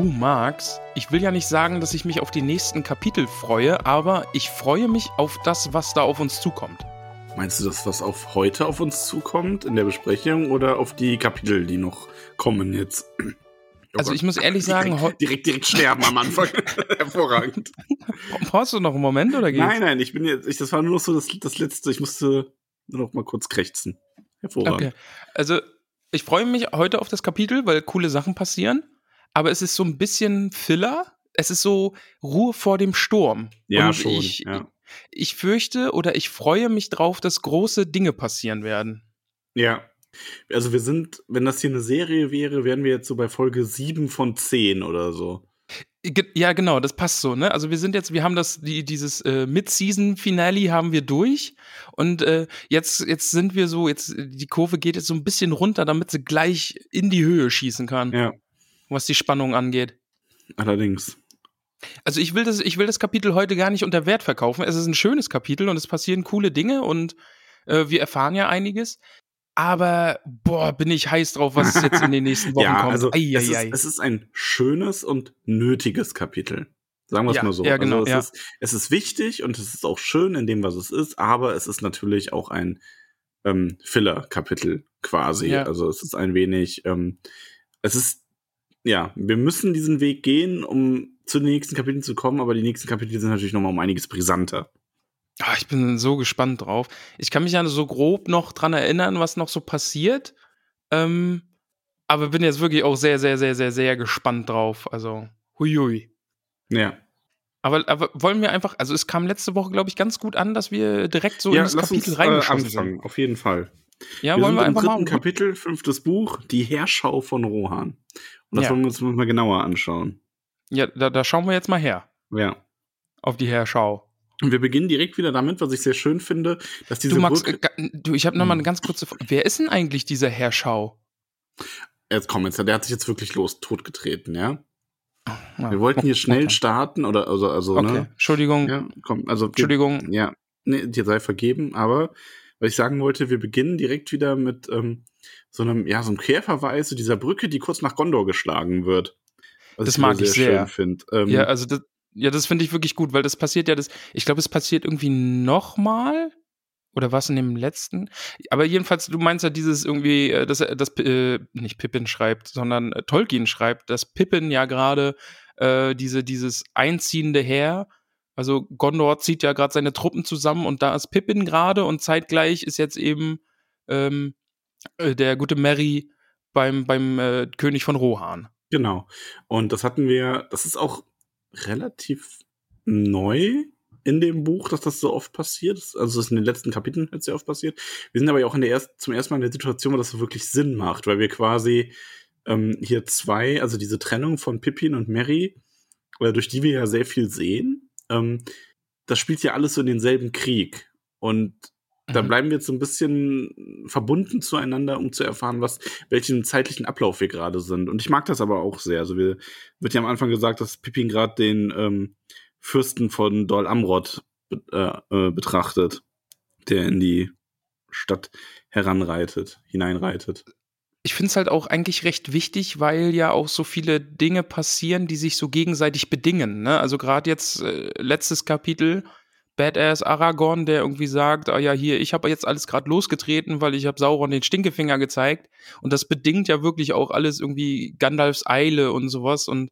Du Max, ich will ja nicht sagen, dass ich mich auf die nächsten Kapitel freue, aber ich freue mich auf das, was da auf uns zukommt. Meinst du das, was auf heute auf uns zukommt in der Besprechung oder auf die Kapitel, die noch kommen jetzt? Oh Also ich muss ehrlich sagen, direkt, direkt, direkt sterben am Anfang. Hervorragend. Brauchst du noch einen Moment oder geht's? Nein, nein, ich bin jetzt, ich, das war nur noch so das, das letzte. Ich musste nur noch mal kurz krächzen. Hervorragend. Okay. Also ich freue mich heute auf das Kapitel, weil coole Sachen passieren, aber es ist so ein bisschen Filler. Es ist so Ruhe vor dem Sturm. Ja, Und schon. Ich, ja. ich fürchte oder ich freue mich drauf, dass große Dinge passieren werden. ja. Also wir sind, wenn das hier eine Serie wäre, wären wir jetzt so bei Folge 7 von 10 oder so. Ja, genau, das passt so, ne? Also wir sind jetzt, wir haben das, die, dieses äh, Mid-Season-Finale haben wir durch und äh, jetzt, jetzt sind wir so, jetzt, die Kurve geht jetzt so ein bisschen runter, damit sie gleich in die Höhe schießen kann, Ja, was die Spannung angeht. allerdings. Also ich will das, ich will das Kapitel heute gar nicht unter Wert verkaufen. Es ist ein schönes Kapitel und es passieren coole Dinge und äh, wir erfahren ja einiges. Aber boah, bin ich heiß drauf, was jetzt in den nächsten Wochen ja, kommt. also es, ist, es ist ein schönes und nötiges Kapitel. Sagen wir es Ja, mal so. ja, genau, also es, ja. ist, es ist wichtig und es ist auch schön in dem, was es ist, aber es ist natürlich auch ein ähm, Filler-Kapitel quasi. Ja. Also es ist ein wenig, ähm, es ist, ja, wir müssen diesen Weg gehen, um zu den nächsten Kapiteln zu kommen, aber die nächsten Kapitel sind natürlich nochmal um einiges brisanter. Ah, ich bin so gespannt drauf. Ich kann mich ja so grob noch dran erinnern, was noch so passiert. Ähm, aber bin jetzt wirklich auch sehr, sehr, sehr, sehr, sehr gespannt drauf. Also, huiui. Ja. Aber, aber wollen wir einfach, also es kam letzte Woche, glaube ich, ganz gut an, dass wir direkt so ja, in das Kapitel uns äh, reingeschossen anfangen, sind. auf jeden Fall. Ja, wir wollen sind wir im einfach dritten mal. Kapitel, fünftes Buch, die Herrschau von Rohan. Und das Ja. wollen wir uns mal genauer anschauen. Ja, da, da schauen wir jetzt mal her. Ja. Auf die Herrschau. Und wir beginnen direkt wieder damit, was ich sehr schön finde, dass diese Du, Max, Brücke. äh, du, ich habe noch mal eine Hm. ganz kurze Frage. Wer ist denn eigentlich dieser Herrschau? Jetzt komm, jetzt, der hat sich jetzt wirklich los, totgetreten, ja? Ja, Wir wollten hier schnell okay. starten oder also, also Okay, ne? Entschuldigung. Ja, komm, also Entschuldigung. Ja, nee, dir sei vergeben, aber was ich sagen wollte, wir beginnen direkt wieder mit ähm, so einem, ja, so einem Querverweis zu dieser Brücke, die kurz nach Gondor geschlagen wird. Was Das wieder mag ich sehr. schön finde. Ähm, Ja, also das, ja, das finde ich wirklich gut, weil das passiert ja, das, ich glaube, es passiert irgendwie nochmal. Oder was in dem letzten? Aber jedenfalls, du meinst ja dieses irgendwie, äh, dass er- dass äh, nicht Pippin schreibt, sondern äh, Tolkien schreibt, dass Pippin ja gerade äh, diese, dieses einziehende Heer, also Gondor zieht ja gerade seine Truppen zusammen und da ist Pippin gerade und zeitgleich ist jetzt eben ähm, äh, der gute Merry beim, beim äh, König von Rohan. Genau. Und das hatten wir, das ist auch relativ neu in dem Buch, dass das so oft passiert. Also das ist in den letzten Kapiteln jetzt sehr oft passiert. Wir sind aber ja auch in der erst, zum ersten Mal in der Situation, wo das so wirklich Sinn macht, weil wir quasi ähm, hier zwei, also diese Trennung von Pippin und Mary, äh, durch die wir ja sehr viel sehen, ähm, das spielt ja alles so in denselben Krieg. Und da Mhm. bleiben wir jetzt so ein bisschen verbunden zueinander, um zu erfahren, was, welchen zeitlichen Ablauf wir gerade sind. Und ich mag das aber auch sehr. Also wir, wird ja am Anfang gesagt, dass Pippin gerade den ähm, Fürsten von Dol Amrod be äh, äh, betrachtet, der in die Stadt heranreitet, hineinreitet. ich finde es halt auch eigentlich recht wichtig, weil ja auch so viele Dinge passieren, die sich so gegenseitig bedingen. Ne? Also gerade jetzt äh, letztes Kapitel, Badass Aragorn, der irgendwie sagt, ah ja, hier, ich habe jetzt alles gerade losgetreten, weil ich habe Sauron den Stinkefinger gezeigt. Und das bedingt ja wirklich auch alles irgendwie Gandalfs Eile und sowas. Und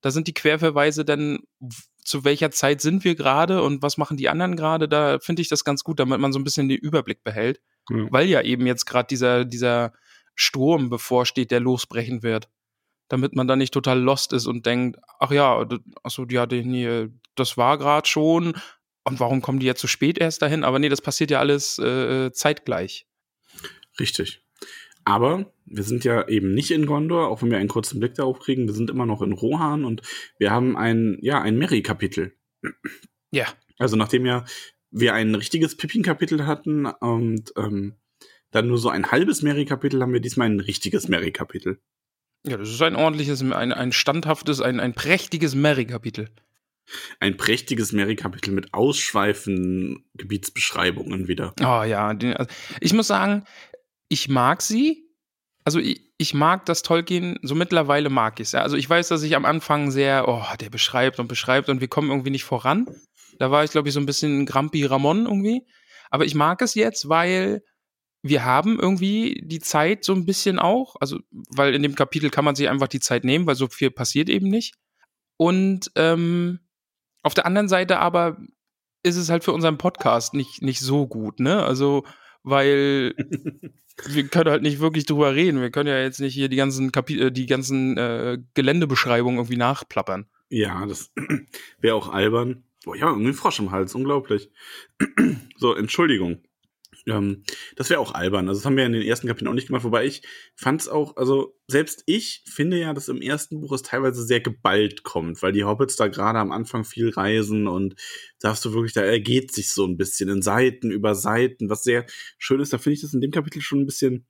da sind die Querverweise dann, zu welcher Zeit sind wir gerade und was machen die anderen gerade? Da finde ich das ganz gut, damit man so ein bisschen den Überblick behält Ja. weil ja eben jetzt gerade dieser, dieser Sturm bevorsteht, der losbrechen wird. Damit man da nicht total lost ist und denkt, ach ja, achso, ja, nee, das war gerade schon. Und warum kommen die jetzt so spät erst dahin? Aber nee, das passiert ja alles äh, zeitgleich. Richtig. Aber wir sind ja eben nicht in Gondor, auch wenn wir einen kurzen Blick darauf kriegen. Wir sind immer noch in Rohan und wir haben ein, ja, ein Merry-Kapitel. Ja. Also nachdem ja wir ein richtiges Pippin-Kapitel hatten und ähm, dann nur so ein halbes Merry-Kapitel, haben wir diesmal ein richtiges Merry-Kapitel. Ja, das ist ein ordentliches, ein, ein standhaftes, ein, ein prächtiges Merry-Kapitel. Ein prächtiges Merry-Kapitel mit ausschweifenden Gebietsbeschreibungen wieder. Oh ja, also ich muss sagen, ich mag sie. Also ich, ich mag das Tolkien, so mittlerweile mag ich es. Also ich weiß, dass ich am Anfang sehr, oh, der beschreibt und beschreibt und wir kommen irgendwie nicht voran. Da war ich, glaube ich, so ein bisschen Grampi Ramon irgendwie. Aber ich mag es jetzt, weil wir haben irgendwie die Zeit so ein bisschen auch. Also, weil in dem Kapitel kann man sich einfach die Zeit nehmen, weil so viel passiert eben nicht. Und ähm, auf der anderen Seite aber ist es halt für unseren Podcast nicht, nicht so gut, ne? Also, weil wir können halt nicht wirklich drüber reden. Wir können ja jetzt nicht hier die ganzen Kapi äh, die ganzen äh, Geländebeschreibungen irgendwie nachplappern. Ja, das wäre auch albern. Boah, ja, irgendwie Frosch im Hals, unglaublich. so, Entschuldigung. Ähm, das wäre auch albern. Also das haben wir in den ersten Kapiteln auch nicht gemacht, wobei ich fand es auch, also selbst ich finde ja, dass im ersten Buch es teilweise sehr geballt kommt, weil die Hobbits da gerade am Anfang viel reisen und da hast du wirklich, da ergeht sich so ein bisschen in Seiten über Seiten, was sehr schön ist. Da finde ich das in dem Kapitel schon ein bisschen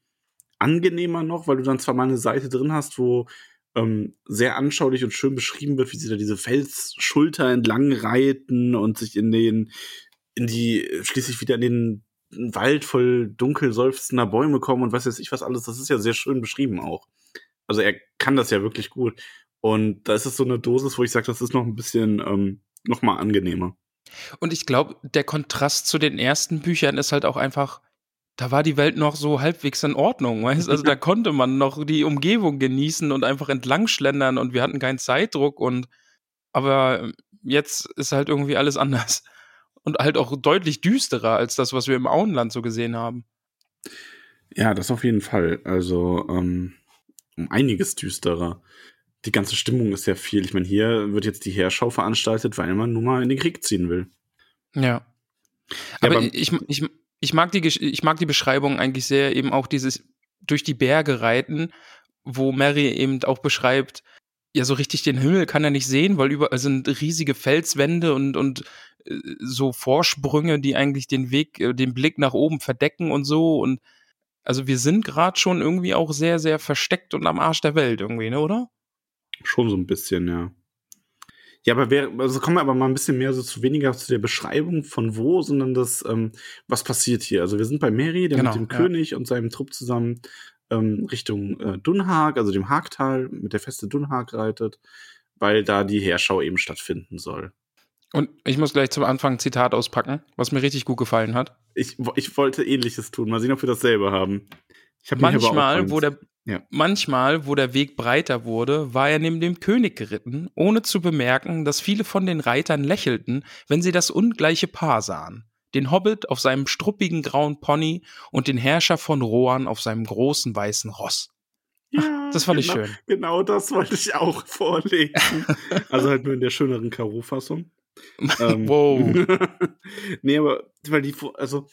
angenehmer noch, weil du dann zwar mal eine Seite drin hast, wo ähm, sehr anschaulich und schön beschrieben wird, wie sie da diese Felsschulter entlang reiten und sich in den in die schließlich wieder in den Wald voll dunkel seufzender Bäume kommen und was weiß ich was alles. Das ist ja sehr schön beschrieben auch. Also er kann das ja wirklich gut. Und da ist es so eine Dosis, wo ich sage, das ist noch ein bisschen ähm, noch mal angenehmer. Und ich glaube, der Kontrast zu den ersten Büchern ist halt auch einfach, da war die Welt noch so halbwegs in Ordnung, weißt? Also da konnte man noch die Umgebung genießen und einfach entlang schlendern und wir hatten keinen Zeitdruck und aber jetzt ist halt irgendwie alles anders und halt auch deutlich düsterer als das, was wir im Auenland so gesehen haben. Ja, das auf jeden Fall. Also ähm, um einiges düsterer. Die ganze Stimmung ist ja viel. Ich meine, hier wird jetzt die Heerschau veranstaltet, weil man nun mal in den Krieg ziehen will. Ja. Aber, ja, ich, ich, ich, mag die, ich mag die Beschreibung eigentlich sehr, eben auch dieses durch die Berge reiten, wo Mary eben auch beschreibt, ja, so richtig den Himmel kann er nicht sehen, weil überall sind riesige Felswände und, und so Vorsprünge, die eigentlich den Weg, äh, den Blick nach oben verdecken und so. Und also wir sind gerade schon irgendwie auch sehr, sehr versteckt und am Arsch der Welt irgendwie, ne, oder? Schon so ein bisschen, ja. Ja, aber wer, also kommen wir aber mal ein bisschen mehr so zu weniger zu der Beschreibung von wo, sondern das, ähm, was passiert hier. Also wir sind bei Mary, der genau, mit dem ja. König und seinem Trupp zusammen ähm, Richtung äh, Dunhag, also dem Hagtal, mit der Feste Dunhag reitet, weil da die Heerschau eben stattfinden soll. Und ich muss gleich zum Anfang ein Zitat auspacken, was mir richtig gut gefallen hat. Ich, ich wollte ähnliches tun. Mal sehen, ob wir dasselbe haben. manchmal, wo der, ja. manchmal, wo der Weg breiter wurde, war er neben dem König geritten, ohne zu bemerken, dass viele von den Reitern lächelten, wenn sie das ungleiche Paar sahen. Den Hobbit auf seinem struppigen grauen Pony und den Herrscher von Rohan auf seinem großen weißen Ross. Ja, das fand genau, ich schön. Genau das wollte ich auch vorlesen. also halt nur in der schöneren Karo-Fassung ähm, wow. nee, aber weil die, also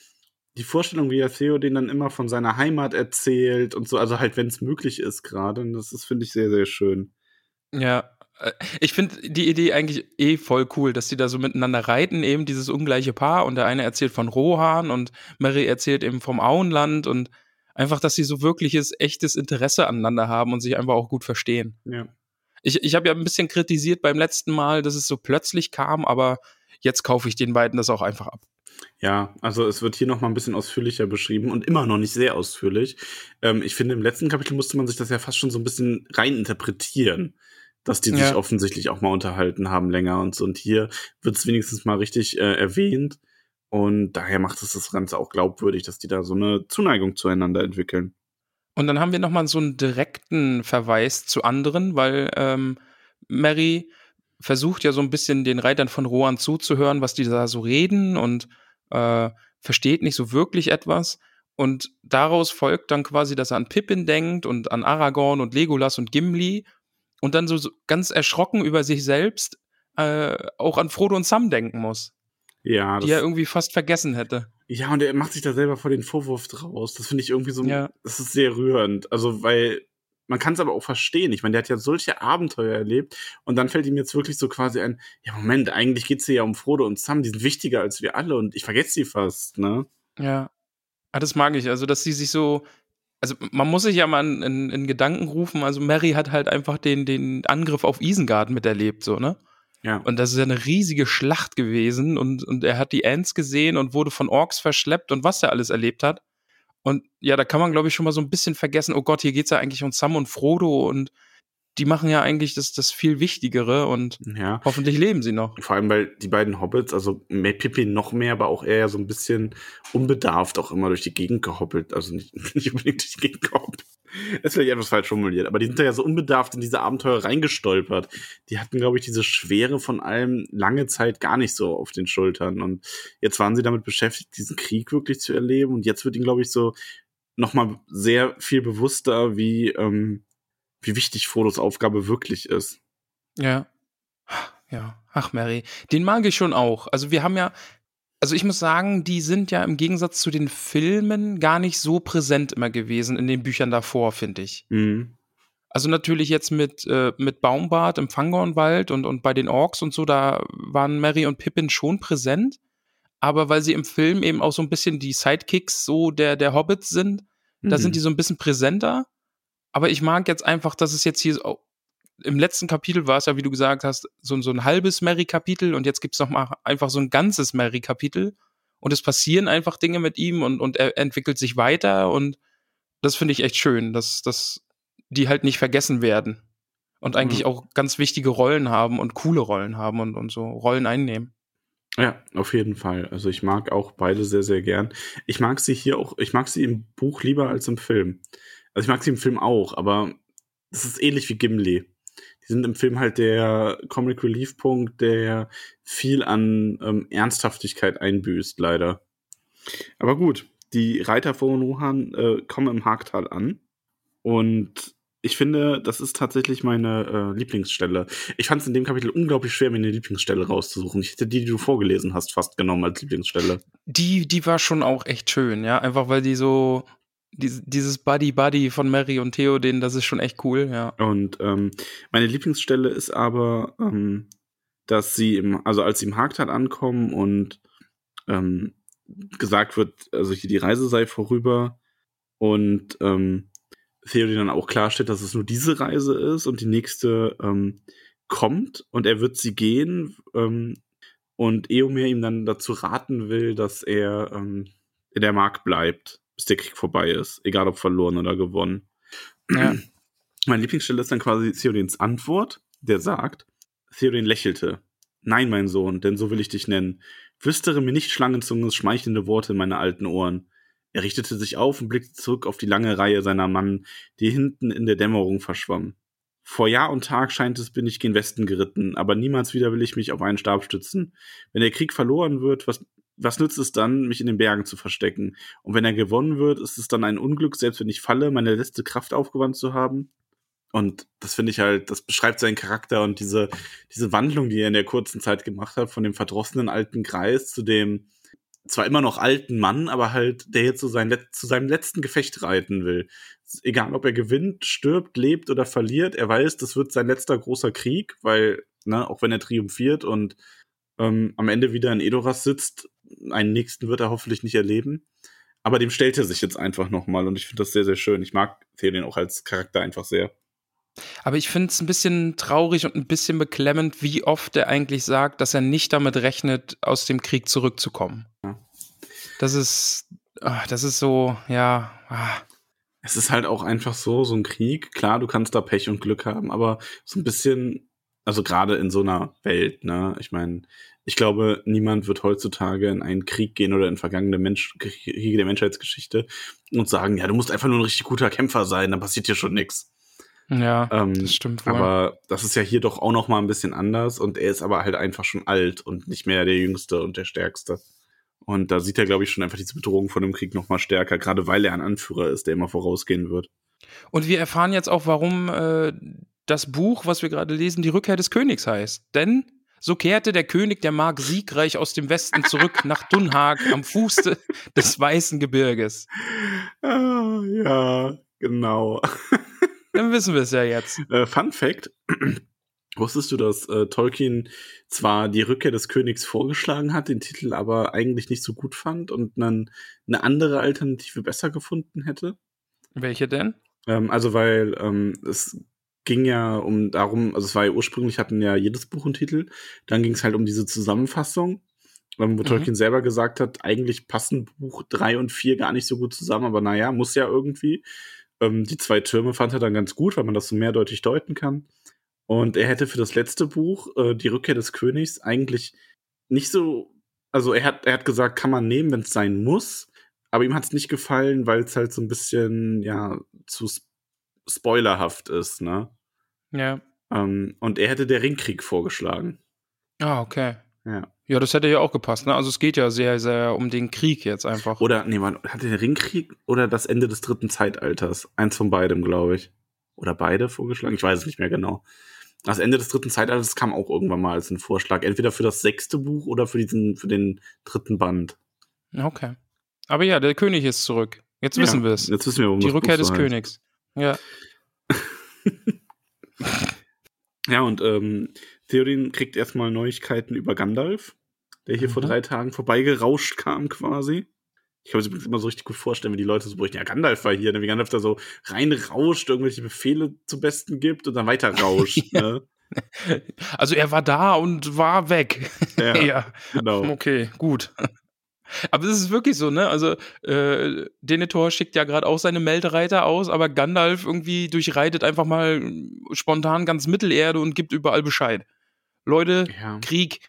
die Vorstellung, wie Theo den dann immer von seiner Heimat erzählt und so, also halt, wenn es möglich ist gerade, das ist, finde ich, sehr, sehr schön. Ja, äh, ich finde die Idee eigentlich eh voll cool, dass die da so miteinander reiten, eben dieses ungleiche Paar und der eine erzählt von Rohan und Mary erzählt eben vom Auenland und einfach, dass sie so wirkliches, echtes Interesse aneinander haben und sich einfach auch gut verstehen. Ja. Ich, ich habe ja ein bisschen kritisiert beim letzten Mal, dass es so plötzlich kam, aber jetzt kaufe ich den beiden das auch einfach ab. Ja, also es wird hier noch mal ein bisschen ausführlicher beschrieben und immer noch nicht sehr ausführlich. Ähm, ich finde, im letzten Kapitel musste man sich das ja fast schon so ein bisschen rein interpretieren, dass die ja. sich offensichtlich auch mal unterhalten haben länger und so. Und hier wird es wenigstens mal richtig äh, erwähnt. Und daher macht es das Ganze auch glaubwürdig, dass die da so eine Zuneigung zueinander entwickeln. Und dann haben wir nochmal so einen direkten Verweis zu anderen, weil ähm, Mary versucht ja so ein bisschen den Reitern von Rohan zuzuhören, was die da so reden und äh, versteht nicht so wirklich etwas. Und daraus folgt dann quasi, dass er an Pippin denkt und an Aragorn und Legolas und Gimli und dann so, so ganz erschrocken über sich selbst äh, auch an Frodo und Sam denken muss. Ja, die er irgendwie fast vergessen hätte. Ja, und er macht sich da selber vor den Vorwurf draus. Das finde ich irgendwie so, Ja. das ist sehr rührend. Also, weil man kann es aber auch verstehen. Ich meine, der hat ja solche Abenteuer erlebt und dann fällt ihm jetzt wirklich so quasi ein, ja, Moment, eigentlich geht's hier ja um Frodo und Sam, die sind wichtiger als wir alle und ich vergesse sie fast, ne? Ja. Ah, das mag ich. Also, dass sie sich so. Also, man muss sich ja mal in, in, in Gedanken rufen. Also, Mary hat halt einfach den, den Angriff auf Isengard miterlebt, so, ne? Ja. Und das ist ja eine riesige Schlacht gewesen und, und er hat die Ents gesehen und wurde von Orks verschleppt und was er alles erlebt hat. Und ja, da kann man, glaube ich, schon mal so ein bisschen vergessen, oh Gott, hier geht's ja eigentlich um Sam und Frodo und die machen ja eigentlich das, das viel Wichtigere und Ja. hoffentlich leben sie noch. Vor allem, weil die beiden Hobbits, also mehr Pippin noch mehr, aber auch eher so ein bisschen unbedarft auch immer durch die Gegend gehoppelt. Also nicht, nicht unbedingt durch die Gegend gehoppelt. Das ist vielleicht etwas falsch formuliert, aber die sind da ja so unbedarft in diese Abenteuer reingestolpert. Die hatten, glaube ich, diese Schwere von allem lange Zeit gar nicht so auf den Schultern. Und jetzt waren sie damit beschäftigt, diesen Krieg wirklich zu erleben. Und jetzt wird ihnen, glaube ich, so nochmal sehr viel bewusster, wie, ähm, wie wichtig Frodos Aufgabe wirklich ist. Ja. Ja. Ach, Mary. Den mag ich schon auch. Also wir haben ja, also ich muss sagen, die sind ja im Gegensatz zu den Filmen gar nicht so präsent immer gewesen in den Büchern davor, finde ich. Mhm. Also natürlich jetzt mit, äh, mit Baumbart im Fangornwald und, und bei den Orks und so, da waren Mary und Pippin schon präsent. Aber weil sie im Film eben auch so ein bisschen die Sidekicks so der, der Hobbits sind, da Mhm. sind die so ein bisschen präsenter. Aber ich mag jetzt einfach, dass es jetzt hier so, im letzten Kapitel war es ja, wie du gesagt hast, so, so ein halbes Mary-Kapitel und jetzt gibt's noch mal einfach so ein ganzes Mary-Kapitel. Und es passieren einfach Dinge mit ihm und, und er entwickelt sich weiter und das finde ich echt schön, dass, dass die halt nicht vergessen werden und eigentlich Mhm. auch ganz wichtige Rollen haben und coole Rollen haben und, und so Rollen einnehmen. Ja, auf jeden Fall. Also ich mag auch beide sehr, sehr gern. Ich mag sie hier auch, ich mag sie im Buch lieber als im Film. Also ich mag sie im Film auch, aber das ist ähnlich wie Gimli. Die sind im Film halt der Comic Relief Punkt, der viel an ähm, Ernsthaftigkeit einbüßt, leider. Aber gut, die Reiter von Rohan äh, kommen im Hagtal an und ich finde, das ist tatsächlich meine äh, Lieblingsstelle. Ich fand es in dem Kapitel unglaublich schwer, mir eine Lieblingsstelle rauszusuchen. Ich hätte die, die du vorgelesen hast, fast genommen als Lieblingsstelle. Die, die war schon auch echt schön, ja. Einfach weil die so, dies- dieses Buddy-Buddy von Mary und Theoden, das ist schon echt cool, ja. Und ähm, meine Lieblingsstelle ist aber, ähm, dass sie im, also als sie im Hagtal ankommen und ähm, gesagt wird, also hier die Reise sei vorüber und ähm, Theoden dann auch klarstellt, dass es nur diese Reise ist und die nächste ähm, kommt und er wird sie gehen ähm, und Eomer ihm dann dazu raten will, dass er ähm, in der Mark bleibt, bis der Krieg vorbei ist, egal ob verloren oder gewonnen. Ja. Meine Lieblingsstelle ist dann quasi Theodens Antwort, der sagt, Theoden lächelte. Nein, mein Sohn, denn so will ich dich nennen. Flüstere mir nicht Schlangenzunges schmeichelnde Worte in meine alten Ohren. Er richtete sich auf und blickte zurück auf die lange Reihe seiner Mannen, die hinten in der Dämmerung verschwammen. Vor Jahr und Tag scheint es, bin ich gen Westen geritten, aber niemals wieder will ich mich auf einen Stab stützen. Wenn der Krieg verloren wird, was, was nützt es dann, mich in den Bergen zu verstecken? Und wenn er gewonnen wird, ist es dann ein Unglück, selbst wenn ich falle, meine letzte Kraft aufgewandt zu haben? Und das finde ich halt, das beschreibt seinen Charakter und diese, diese Wandlung, die er in der kurzen Zeit gemacht hat, von dem verdrossenen alten Greis zu dem zwar immer noch alten Mann, aber halt, der jetzt so sein, zu seinem letzten Gefecht reiten will. Egal, ob er gewinnt, stirbt, lebt oder verliert, er weiß, das wird sein letzter großer Krieg, weil, ne, auch wenn er triumphiert und ähm, am Ende wieder in Edoras sitzt, einen nächsten wird er hoffentlich nicht erleben. Aber dem stellt er sich jetzt einfach nochmal und ich finde das sehr, sehr schön. Ich mag Theoden auch als Charakter einfach sehr. Aber ich finde es ein bisschen traurig und ein bisschen beklemmend, wie oft er eigentlich sagt, dass er nicht damit rechnet, aus dem Krieg zurückzukommen. Ja. Das ist, ah, das ist so, ja, ah, Es ist halt auch einfach so, so ein Krieg. Klar, du kannst da Pech und Glück haben, aber so ein bisschen, also gerade in so einer Welt, ne? Ich meine, ich glaube, niemand wird heutzutage in einen Krieg gehen oder in vergangene Mensch Kriege der Menschheitsgeschichte und sagen, ja, du musst einfach nur ein richtig guter Kämpfer sein, dann passiert dir schon nichts. ja, Ähm, das stimmt wohl. Aber das ist ja hier doch auch noch mal ein bisschen anders und er ist aber halt einfach schon alt und nicht mehr der Jüngste und der Stärkste. Und da sieht er, glaube ich, schon einfach diese Bedrohung von dem Krieg noch mal stärker, gerade weil er ein Anführer ist, der immer vorausgehen wird. Und wir erfahren jetzt auch, warum äh, das Buch, was wir gerade lesen, die Rückkehr des Königs heißt. Denn so kehrte der König der Mark siegreich aus dem Westen zurück nach Dunhag am Fuße des Weißen Gebirges. Ah, ja, genau. Dann wissen wir es ja jetzt. Äh, Fun Fact: Wusstest du, dass äh, Tolkien zwar die Rückkehr des Königs vorgeschlagen hat, den Titel aber eigentlich nicht so gut fand und dann eine andere Alternative besser gefunden hätte? Welche denn? Ähm, also, weil ähm, es ging ja um darum, also es war ja ursprünglich hatten ja jedes Buch einen Titel, dann ging es halt um diese Zusammenfassung, ähm, wo Mhm. Tolkien selber gesagt hat, eigentlich passen Buch drei und vier gar nicht so gut zusammen, aber naja, muss ja irgendwie. Ähm, die zwei Türme fand er dann ganz gut, weil man das so mehrdeutig deuten kann. Und er hätte für das letzte Buch, äh, Die Rückkehr des Königs, eigentlich nicht so, also er hat, er hat gesagt, kann man nehmen, wenn es sein muss, aber ihm hat es nicht gefallen, weil es halt so ein bisschen, ja, zu sp spoilerhaft ist, ne? Ja. Ähm, und er hätte der Ringkrieg vorgeschlagen. Ah, okay. Ja. Ja, das hätte ja auch gepasst, ne? Also es geht ja sehr, sehr um den Krieg jetzt einfach. Oder, nee, man, hatte der Ringkrieg oder das Ende des dritten Zeitalters? Eins von beidem, glaube ich. Oder beide vorgeschlagen? Ich weiß es nicht mehr genau. Das Ende des dritten Zeitalters kam auch irgendwann mal als ein Vorschlag. Entweder für das sechste Buch oder für diesen, für den dritten Band. Okay. Aber ja, der König ist zurück. Jetzt wissen wir es. Jetzt wissen wir, warum Die Rückkehr des heißt. Königs. Ja. Ja, und ähm, Theoden kriegt erstmal Neuigkeiten über Gandalf, der hier vor Mhm. drei Tagen vorbeigerauscht kam quasi. Ich kann mir das immer so richtig gut vorstellen, wie die Leute so berichten, ja, Gandalf war hier, ne? wie Gandalf da so reinrauscht, irgendwelche Befehle zum Besten gibt und dann weiter rauscht. Ne? Also er war da und war weg. Ja, ja. genau. Okay, gut. Aber es ist wirklich so, ne? Also, äh, Denethor schickt ja gerade auch seine Meldereiter aus, aber Gandalf irgendwie durchreitet einfach mal spontan ganz Mittelerde und gibt überall Bescheid. Leute, Ja. Krieg,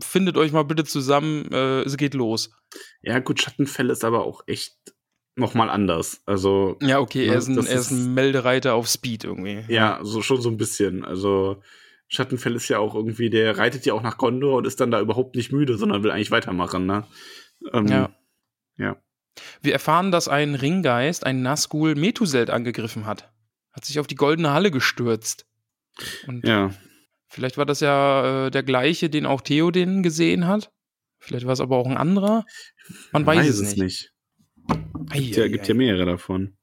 findet euch mal bitte zusammen, äh, es geht los. ja, gut, Schattenfell ist aber auch echt nochmal anders. Also, Ja, okay, Ja, er, ist ein, er ist- ein Meldereiter auf Speed irgendwie. ja, so schon so ein bisschen. Also, Schattenfell ist ja auch irgendwie, der reitet ja auch nach Gondor und ist dann da überhaupt nicht müde, sondern will eigentlich weitermachen, ne? Ähm, Ja. Ja. Wir erfahren, dass ein Ringgeist, ein Nazgul, Methuselt angegriffen hat. Hat sich auf die goldene Halle gestürzt. Und Ja. vielleicht war das ja äh, der gleiche, den auch Theoden gesehen hat. Vielleicht war es aber auch ein anderer. Man weiß, es nicht. Ei, Gibt ja, gibt ja mehrere davon.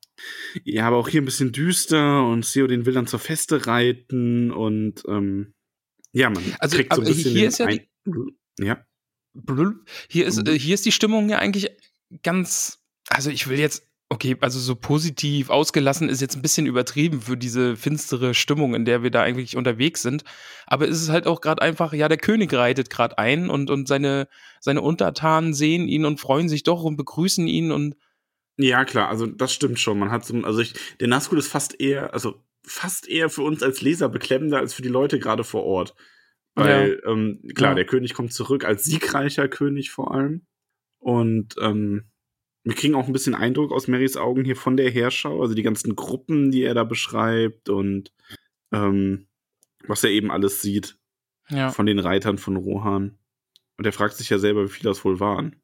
Ja, aber auch hier ein bisschen düster und Theoden will dann zur Feste reiten und ähm, ja, man Also, kriegt so ein bisschen hier ist ja die- ja. Hier ist, Mhm. äh, hier ist die Stimmung ja eigentlich ganz, also ich will jetzt, okay, also so positiv ausgelassen ist jetzt ein bisschen übertrieben für diese finstere Stimmung, in der wir da eigentlich unterwegs sind. Aber es ist halt auch gerade einfach, ja, der König reitet gerade ein und, und seine, seine Untertanen sehen ihn und freuen sich doch und begrüßen ihn und Ja, klar, also das stimmt schon. Man hat so, also ich, der Nazgul ist fast eher, also fast eher für uns als Leser beklemmender als für die Leute gerade vor Ort. Weil, ähm, klar, Ja. der König kommt zurück als siegreicher König vor allem. Und ähm, wir kriegen auch ein bisschen Eindruck aus Marys Augen hier von der Herschau, also die ganzen Gruppen, die er da beschreibt und ähm, was er eben alles sieht ja. von den Reitern von Rohan. Und er fragt sich ja selber, wie viele das wohl waren.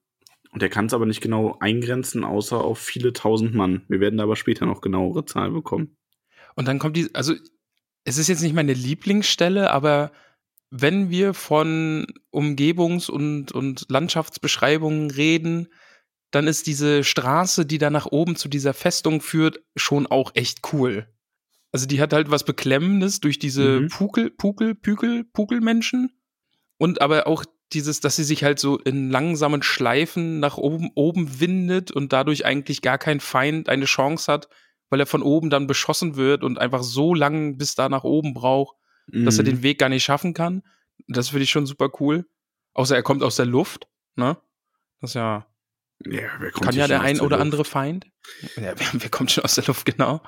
Und er kann es aber nicht genau eingrenzen, außer auf viele tausend Mann. Wir werden da aber später noch genauere Zahlen bekommen. Und dann kommt die, also es ist jetzt nicht meine Lieblingsstelle, aber wenn wir von Umgebungs- und, und Landschaftsbeschreibungen reden, dann ist diese Straße, die da nach oben zu dieser Festung führt, schon auch echt cool. Also die hat halt was Beklemmendes durch diese Mhm. Pukel, Pukel, Pükel, Pukelmenschen. Und aber auch dieses, dass sie sich halt so in langsamen Schleifen nach oben, oben windet und dadurch eigentlich gar kein Feind eine Chance hat, weil er von oben dann beschossen wird und einfach so lang bis da nach oben braucht, dass er Mhm. den Weg gar nicht schaffen kann. Das finde ich schon super cool. Außer er kommt aus der Luft, ne? Das ist ja, ja, wer kommt kann ja der ein oder Luft? andere Feind. Ja, wer, wer kommt schon aus der Luft, genau.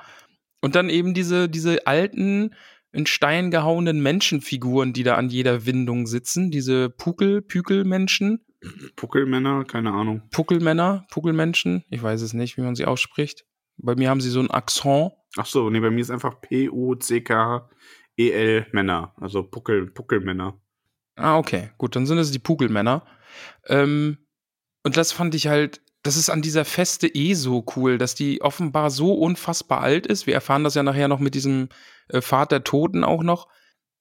Und dann eben diese, diese alten, in Stein gehauenen Menschenfiguren, die da an jeder Windung sitzen, diese Pukel, Pükelmenschen, Puckelmänner, keine Ahnung. Puckelmänner, Puckelmenschen, ich weiß es nicht, wie man sie ausspricht. Bei mir haben sie so ein Akzent. Ach so, nee, bei mir ist einfach P-U-C-K-E-L Männer. Also Puckel, Puckelmänner. Ah, okay, gut, dann sind es die Pugelmänner. Ähm, Und das fand ich halt, das ist an dieser Feste eh so cool, dass die offenbar so unfassbar alt ist. Wir erfahren das ja nachher noch mit diesem äh, Pfad der Toten auch noch,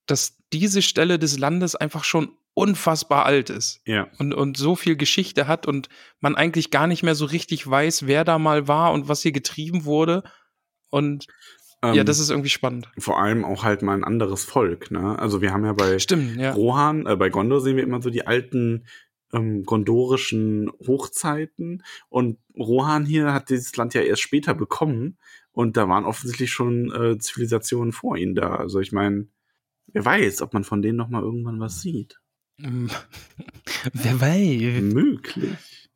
dass diese Stelle des Landes einfach schon unfassbar alt ist. Ja. Und, und so viel Geschichte hat und man eigentlich gar nicht mehr so richtig weiß, wer da mal war und was hier getrieben wurde. Und Ähm, ja, das ist irgendwie spannend. vor allem auch halt mal ein anderes Volk, ne? Also wir haben ja bei Stimmt, ja. Rohan, äh, bei Gondor sehen wir immer so die alten ähm, gondorischen Hochzeiten und Rohan hier hat dieses Land ja erst später bekommen und da waren offensichtlich schon äh, Zivilisationen vor ihnen da. Also ich meine, wer weiß, ob man von denen noch mal irgendwann was sieht. Mm. Wer weiß. Möglich.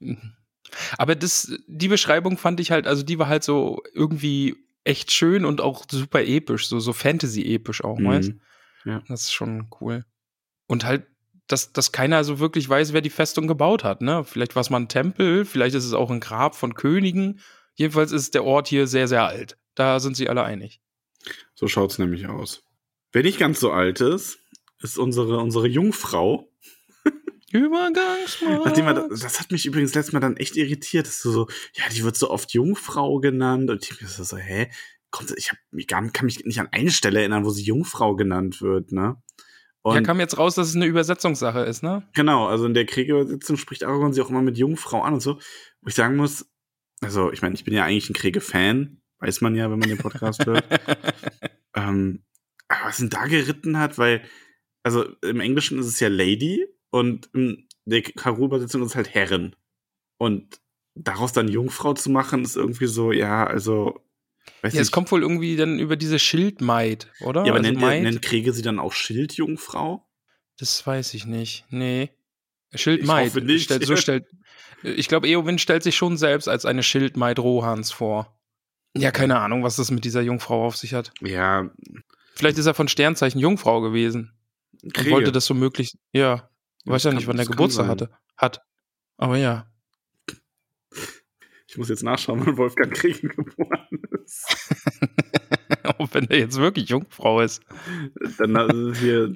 Aber das, die Beschreibung fand ich halt, also die war halt so irgendwie echt schön und auch super episch, so, so Fantasy-episch auch, weißt Mhm. Ja. Das ist schon cool. Und halt, dass, dass keiner so wirklich weiß, wer die Festung gebaut hat, ne? Vielleicht war es mal ein Tempel, vielleicht ist es auch ein Grab von Königen. Jedenfalls ist der Ort hier sehr, sehr alt. Da sind sie alle einig. So schaut's nämlich aus. Wer nicht ganz so alt ist, ist unsere, unsere Jungfrau. Nachdem man, das, hat mich übrigens letztes Mal dann echt irritiert, dass du so, ja, die wird so oft Jungfrau genannt und ich bin so, hä? Kommt, ich hab, gar, kann mich nicht an eine Stelle erinnern, wo sie Jungfrau genannt wird, ne? Und Ja, kam jetzt raus, dass es eine Übersetzungssache ist, ne? genau, also in der Kriegerübersetzung spricht Aragorn sie auch immer mit Jungfrau an und so. Wo ich sagen muss, also ich meine, ich bin ja eigentlich ein Kriege-Fan, weiß man ja, wenn man den Podcast hört. ähm, aber was ihn da geritten hat, weil, also im Englischen ist es ja Lady und in der Karo-Übersetzung ist es halt Herrin. Und daraus dann Jungfrau zu machen, ist irgendwie so, ja, also, weiß Ja, es nicht. kommt wohl irgendwie dann über diese Schildmaid, oder? ja, aber Also nennt, Maid? nennt Kriege sie dann auch Schildjungfrau? Das weiß ich nicht. Nee. Schildmaid. Ich hoffe nicht. Stellt, so stellt, ich glaube, Eowyn stellt sich schon selbst als eine Schildmaid Rohans vor. Ja, keine Ahnung, was das mit dieser Jungfrau auf sich hat. Ja, Vielleicht ist er von Sternzeichen Jungfrau gewesen und wollte das so möglich. Ja, Ja, weiß ja nicht, kann- wann der Geburtstag hatte. Hat. Aber ja. Ich muss jetzt nachschauen, wann Wolfgang Kriegen geboren ist. Auch wenn er jetzt wirklich Jungfrau ist. Dann also hier,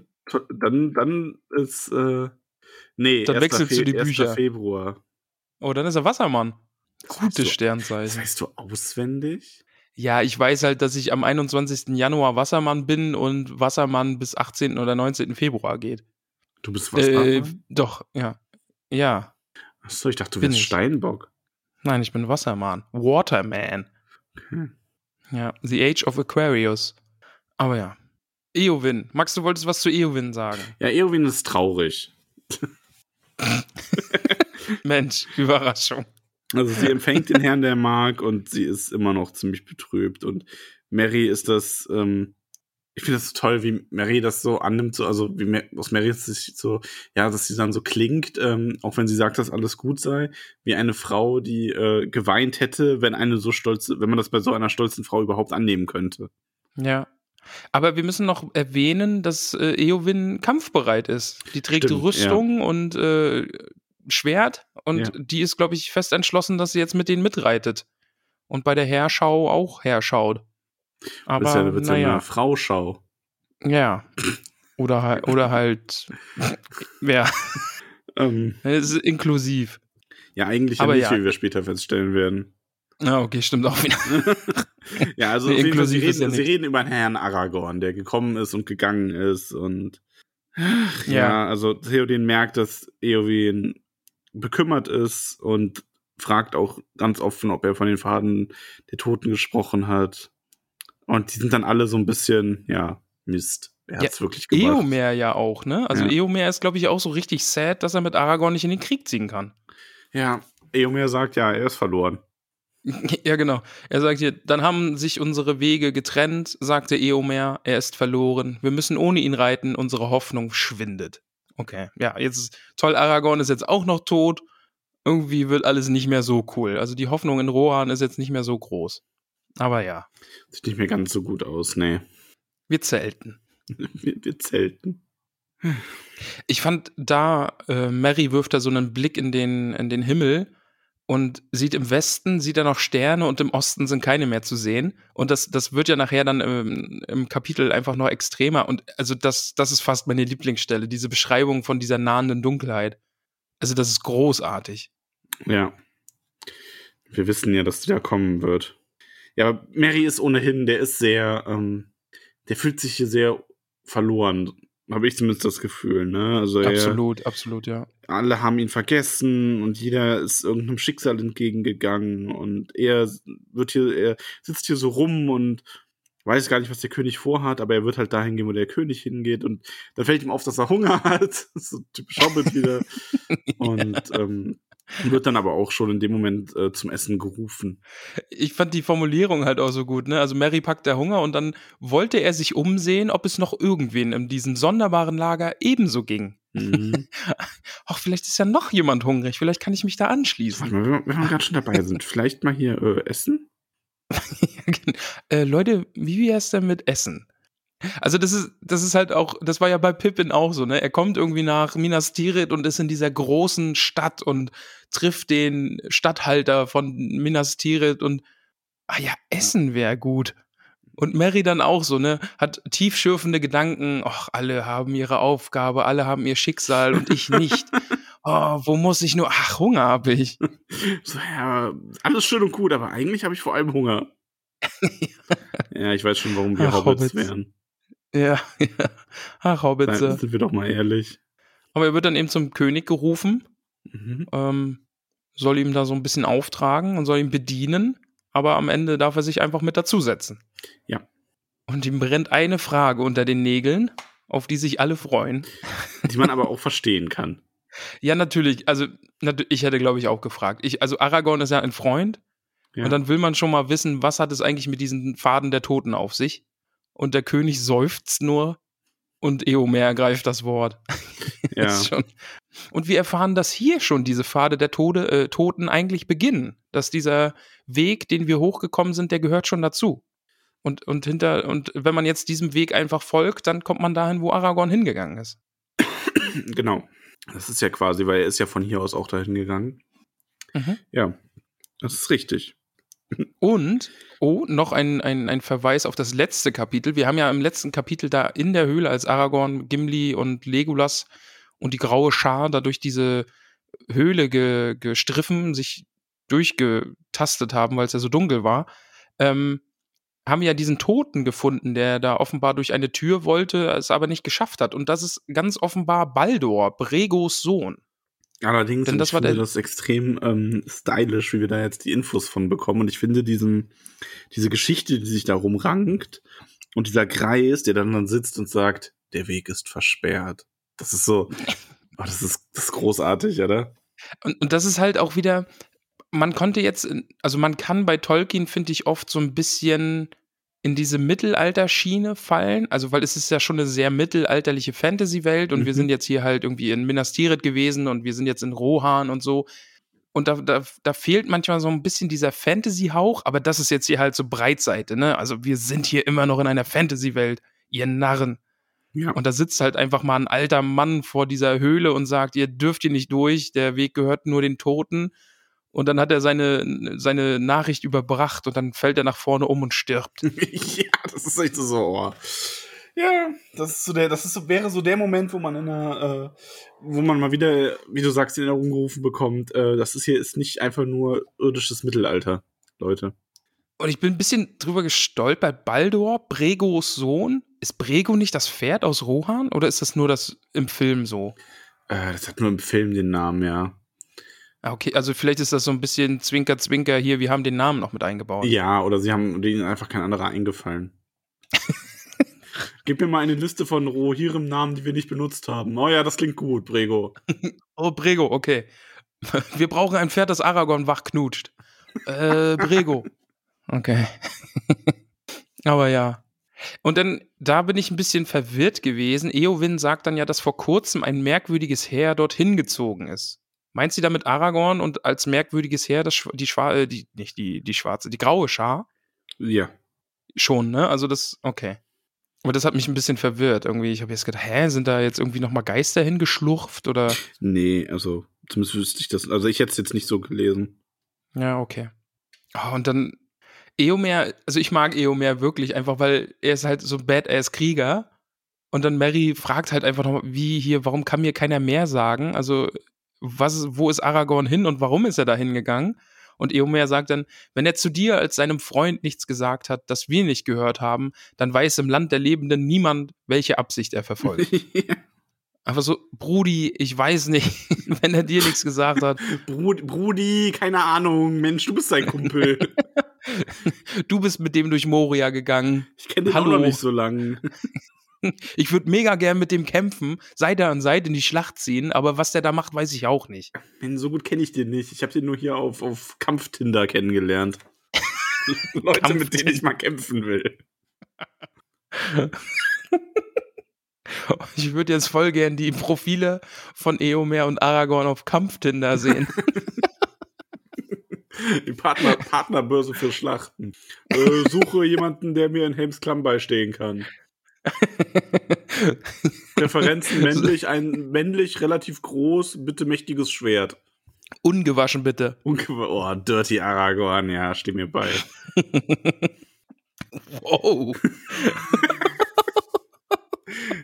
dann, dann ist, äh, nee, Dann 1. wechselst du die 1. Bücher. Februar. Oh, dann ist er Wassermann. Gutes du- Das Sternzeichen. weißt du auswendig? Ja, ich weiß halt, dass ich am 21. Januar Wassermann bin und Wassermann bis 18. oder 19. Februar geht. Du bist was? Äh, doch, ja. Ja. Achso, ich dachte, du bin wärst ich. Steinbock. Nein, ich bin Wassermann. Waterman. Okay. Ja, The Age of Aquarius. Aber ja. Eowyn. Max, du wolltest was zu Eowyn sagen. Ja, Eowyn ist traurig. Mensch, Überraschung. Also sie empfängt den Herrn, der mag, und sie ist immer noch ziemlich betrübt. Und Mary ist das, ähm, ich finde das so toll, wie Mary das so annimmt, so, also wie aus Mary sich so, ja, dass sie dann so klingt, ähm, auch wenn sie sagt, dass alles gut sei, wie eine Frau, die äh, geweint hätte, wenn eine so stolze, wenn man das bei so einer stolzen Frau überhaupt annehmen könnte. Ja. Aber wir müssen noch erwähnen, dass äh, Eowyn kampfbereit ist. Die trägt Stimmt, Rüstung und äh, Schwert und Ja. die ist, glaube ich, fest entschlossen, dass sie jetzt mit denen mitreitet. Und bei der Herschau auch herschaut. Aber das ist ja, da wird's ja naja. eine Frauschau. Ja. Oder halt, oder halt, ja, Ähm, es ist inklusiv. ja, eigentlich ja Aber nicht, ja. wie wir später feststellen werden. Ah, okay, stimmt auch wieder. ja, also Nee, Fall, sie, inklusiv ist reden, ja sie reden über Herrn Aragorn, der gekommen ist und gegangen ist und Ach, ja. Ja. also Theoden merkt, dass Eowyn bekümmert ist und fragt auch ganz offen, ob er von den Faden der Toten gesprochen hat. Und die sind dann alle so ein bisschen, ja, Mist. Er Ja, hat's wirklich gemacht. Eomer ja auch, ne? Also Ja. Eomer ist, glaube ich, auch so richtig sad, dass er mit Aragorn nicht in den Krieg ziehen kann. Ja, Eomer sagt, ja, er ist verloren. Ja, genau. Er sagt hier, dann haben sich unsere Wege getrennt, sagte Eomer, er ist verloren. Wir müssen ohne ihn reiten, unsere Hoffnung schwindet. Okay, ja, jetzt ist toll, Aragorn ist jetzt auch noch tot. Irgendwie wird alles nicht mehr so cool. Also die Hoffnung in Rohan ist jetzt nicht mehr so groß. Aber ja, Sieht nicht mehr ganz so gut aus, nee. wir zelten. Wir, wir zelten. Ich fand da, äh, Mary wirft da so einen Blick in den, in den Himmel und sieht im Westen, sieht er noch Sterne und im Osten sind keine mehr zu sehen. Und das, das wird ja nachher dann im, im Kapitel einfach noch extremer. Und also das, das ist fast meine Lieblingsstelle, diese Beschreibung von dieser nahenden Dunkelheit. Also das ist großartig. Ja. Wir wissen ja, dass die da kommen wird. Ja, aber Mary ist ohnehin, der ist sehr, ähm, der fühlt sich hier sehr verloren. Habe ich zumindest das Gefühl, ne? Also er, Absolut, absolut, ja. alle haben ihn vergessen und jeder ist irgendeinem Schicksal entgegengegangen und er wird hier, er sitzt hier so rum und weiß gar nicht, was der König vorhat, aber er wird halt dahin gehen, wo der König hingeht und dann fällt ihm auf, dass er Hunger hat. So typisch Hobbit wieder. Und ähm, wird dann aber auch schon in dem Moment äh, zum Essen gerufen. Ich fand die Formulierung halt auch so gut, ne? Also Mary packt der Hunger und dann wollte er sich umsehen, ob es noch irgendwen in diesem sonderbaren Lager ebenso ging. Mhm. Ach, vielleicht ist ja noch jemand hungrig, vielleicht kann ich mich da anschließen. Warte mal, wenn wir, wir gerade schon dabei sind, vielleicht mal hier äh, essen? äh, Leute, wie wär's denn mit Essen? Also das ist, das ist halt auch, das war ja bei Pippin auch so, ne? Er kommt irgendwie nach Minas Tirith und ist in dieser großen Stadt und trifft den Stadthalter von Minas Tirith und ah ja, Essen wäre gut. Und Mary dann auch so, ne, hat tiefschürfende Gedanken, ach, alle haben ihre Aufgabe, alle haben ihr Schicksal und ich nicht. oh, wo muss ich nur, ach, Hunger habe ich. So, ja, alles schön und gut, aber eigentlich habe ich vor allem Hunger. ja, ich weiß schon, warum wir Ach, Hobbits, Hobbits. wären. Ja, ja. Ach, Hobbitze. Seien- Sind wir doch mal ehrlich. Aber er wird dann eben zum König gerufen, Mhm. ähm, soll ihm da so ein bisschen auftragen und soll ihn bedienen, aber am Ende darf er sich einfach mit dazusetzen. Ja. Und ihm brennt eine Frage unter den Nägeln, auf die sich alle freuen. Die man aber auch verstehen kann. Ja, natürlich, also ich hätte, glaube ich, auch gefragt. Ich, also Aragorn ist ja ein Freund Ja. und dann will man schon mal wissen, was hat es eigentlich mit diesen Faden der Toten auf sich? Und der König seufzt nur und Eomer ergreift das Wort. ja. Und wir erfahren, dass hier schon diese Pfade der Tode, äh, Toten eigentlich beginnen. Dass dieser Weg, den wir hochgekommen sind, der gehört schon dazu. Und, und hinter, und wenn man jetzt diesem Weg einfach folgt, dann kommt man dahin, wo Aragorn hingegangen ist. Genau. Das ist ja quasi, weil er ist ja von hier aus auch dahin gegangen. Mhm. Ja, das ist richtig. Und, oh, noch ein, ein, ein Verweis auf das letzte Kapitel. Wir haben ja im letzten Kapitel da in der Höhle, als Aragorn, Gimli und Legolas und die graue Schar da durch diese Höhle ge, gestriffen, sich durchgetastet haben, weil es ja so dunkel war, ähm, haben wir ja diesen Toten gefunden, der da offenbar durch eine Tür wollte, es aber nicht geschafft hat. Und das ist ganz offenbar Baldor, Bregos Sohn. Allerdings, Denn das ich war finde das extrem ähm, stylisch, wie wir da jetzt die Infos von bekommen. Und ich finde diesen, diese Geschichte, die sich darum rankt und dieser Greis, der dann, dann sitzt und sagt, der Weg ist versperrt. Das ist so, oh, das ist, das ist großartig, oder? Und, und das ist halt auch wieder, man konnte jetzt, also man kann bei Tolkien, finde ich, oft so ein bisschen in diese Mittelalter-Schiene fallen. Also, weil es ist ja schon eine sehr mittelalterliche Fantasy-Welt und wir Mhm. sind jetzt hier halt irgendwie in Minas Tirith gewesen und wir sind jetzt in Rohan und so. Und da, da, da fehlt manchmal so ein bisschen dieser Fantasy-Hauch, aber das ist jetzt hier halt so Breitseite, ne? Also, wir sind hier immer noch in einer Fantasy-Welt, ihr Narren. Ja. Und da sitzt halt einfach mal ein alter Mann vor dieser Höhle und sagt, ihr dürft hier nicht durch, der Weg gehört nur den Toten. Und dann hat er seine, seine Nachricht überbracht und dann fällt er nach vorne um und stirbt. ja, das ist echt so, oh. Ja, das ist so der, das ist so, wäre so der Moment, wo man in einer, äh, wo man mal wieder, wie du sagst, in Erinnerung gerufen bekommt, äh, das ist hier ist nicht einfach nur irdisches Mittelalter, Leute. Und ich bin ein bisschen drüber gestolpert. Baldor, Bregos Sohn. Ist Brego nicht das Pferd aus Rohan oder ist das nur das im Film so? Äh, das hat nur im Film den Namen, ja. Ah, Okay, also vielleicht ist das so ein bisschen Zwinker, Zwinker hier, wir haben den Namen noch mit eingebaut. Ja, oder sie haben denen einfach kein anderer eingefallen. Gib mir mal eine Liste von Rohirrim-Namen, die wir nicht benutzt haben. Oh ja, das klingt gut, Brego. Oh, Brego, okay. Wir brauchen ein Pferd, das Aragorn wach knutscht. Äh, Brego. Okay. Aber ja. Und dann, da bin ich ein bisschen verwirrt gewesen. Eowyn sagt dann ja, dass vor kurzem ein merkwürdiges Heer dorthin gezogen ist. Meint sie damit Aragorn und als merkwürdiges Heer das, die Schwa äh, die, nicht die, die schwarze, die graue Schar? Ja. Schon, ne? Also das, okay. Aber das hat mich ein bisschen verwirrt. Irgendwie, ich habe jetzt gedacht, hä, sind da jetzt irgendwie nochmal Geister hingeschlurft oder? Nee, also, zumindest wüsste ich das. Also, ich hätte es jetzt nicht so gelesen. Ja, okay. Ah, und dann Eomer, also ich mag Eomer wirklich einfach, weil er ist halt so ein Badass-Krieger. Und dann Mary fragt halt einfach nochmal, wie hier, warum kann mir keiner mehr sagen? Also, was, wo ist Aragorn hin und warum ist er da hingegangen? Und Eomer sagt dann, wenn er zu dir als seinem Freund nichts gesagt hat, das wir nicht gehört haben, dann weiß im Land der Lebenden niemand, welche Absicht er verfolgt. Einfach so, Brudi, ich weiß nicht, wenn er dir nichts gesagt hat. Brud, Brudi, keine Ahnung, Mensch, du bist sein Kumpel. du bist mit dem durch Moria gegangen. Ich kenne den Hallo. noch nicht so lang. Ich würde mega gern mit dem kämpfen, Seite an Seite in die Schlacht ziehen, aber was der da macht, weiß ich auch nicht. Man, so gut kenne ich den nicht. Ich habe den nur hier auf, auf Kampftinder kennengelernt. Leute, mit denen ich mal kämpfen will. Ich würde jetzt voll gern die Profile von Eomer und Aragorn auf Kampftinder sehen. Die Partner, Partnerbörse für Schlachten. Äh, suche jemanden, der mir in Helms Klamm beistehen kann. Referenzen männlich, ein männlich, relativ groß, bitte mächtiges Schwert. Ungewaschen bitte. Unge oh, Dirty Aragorn, ja, steh mir bei. Wow.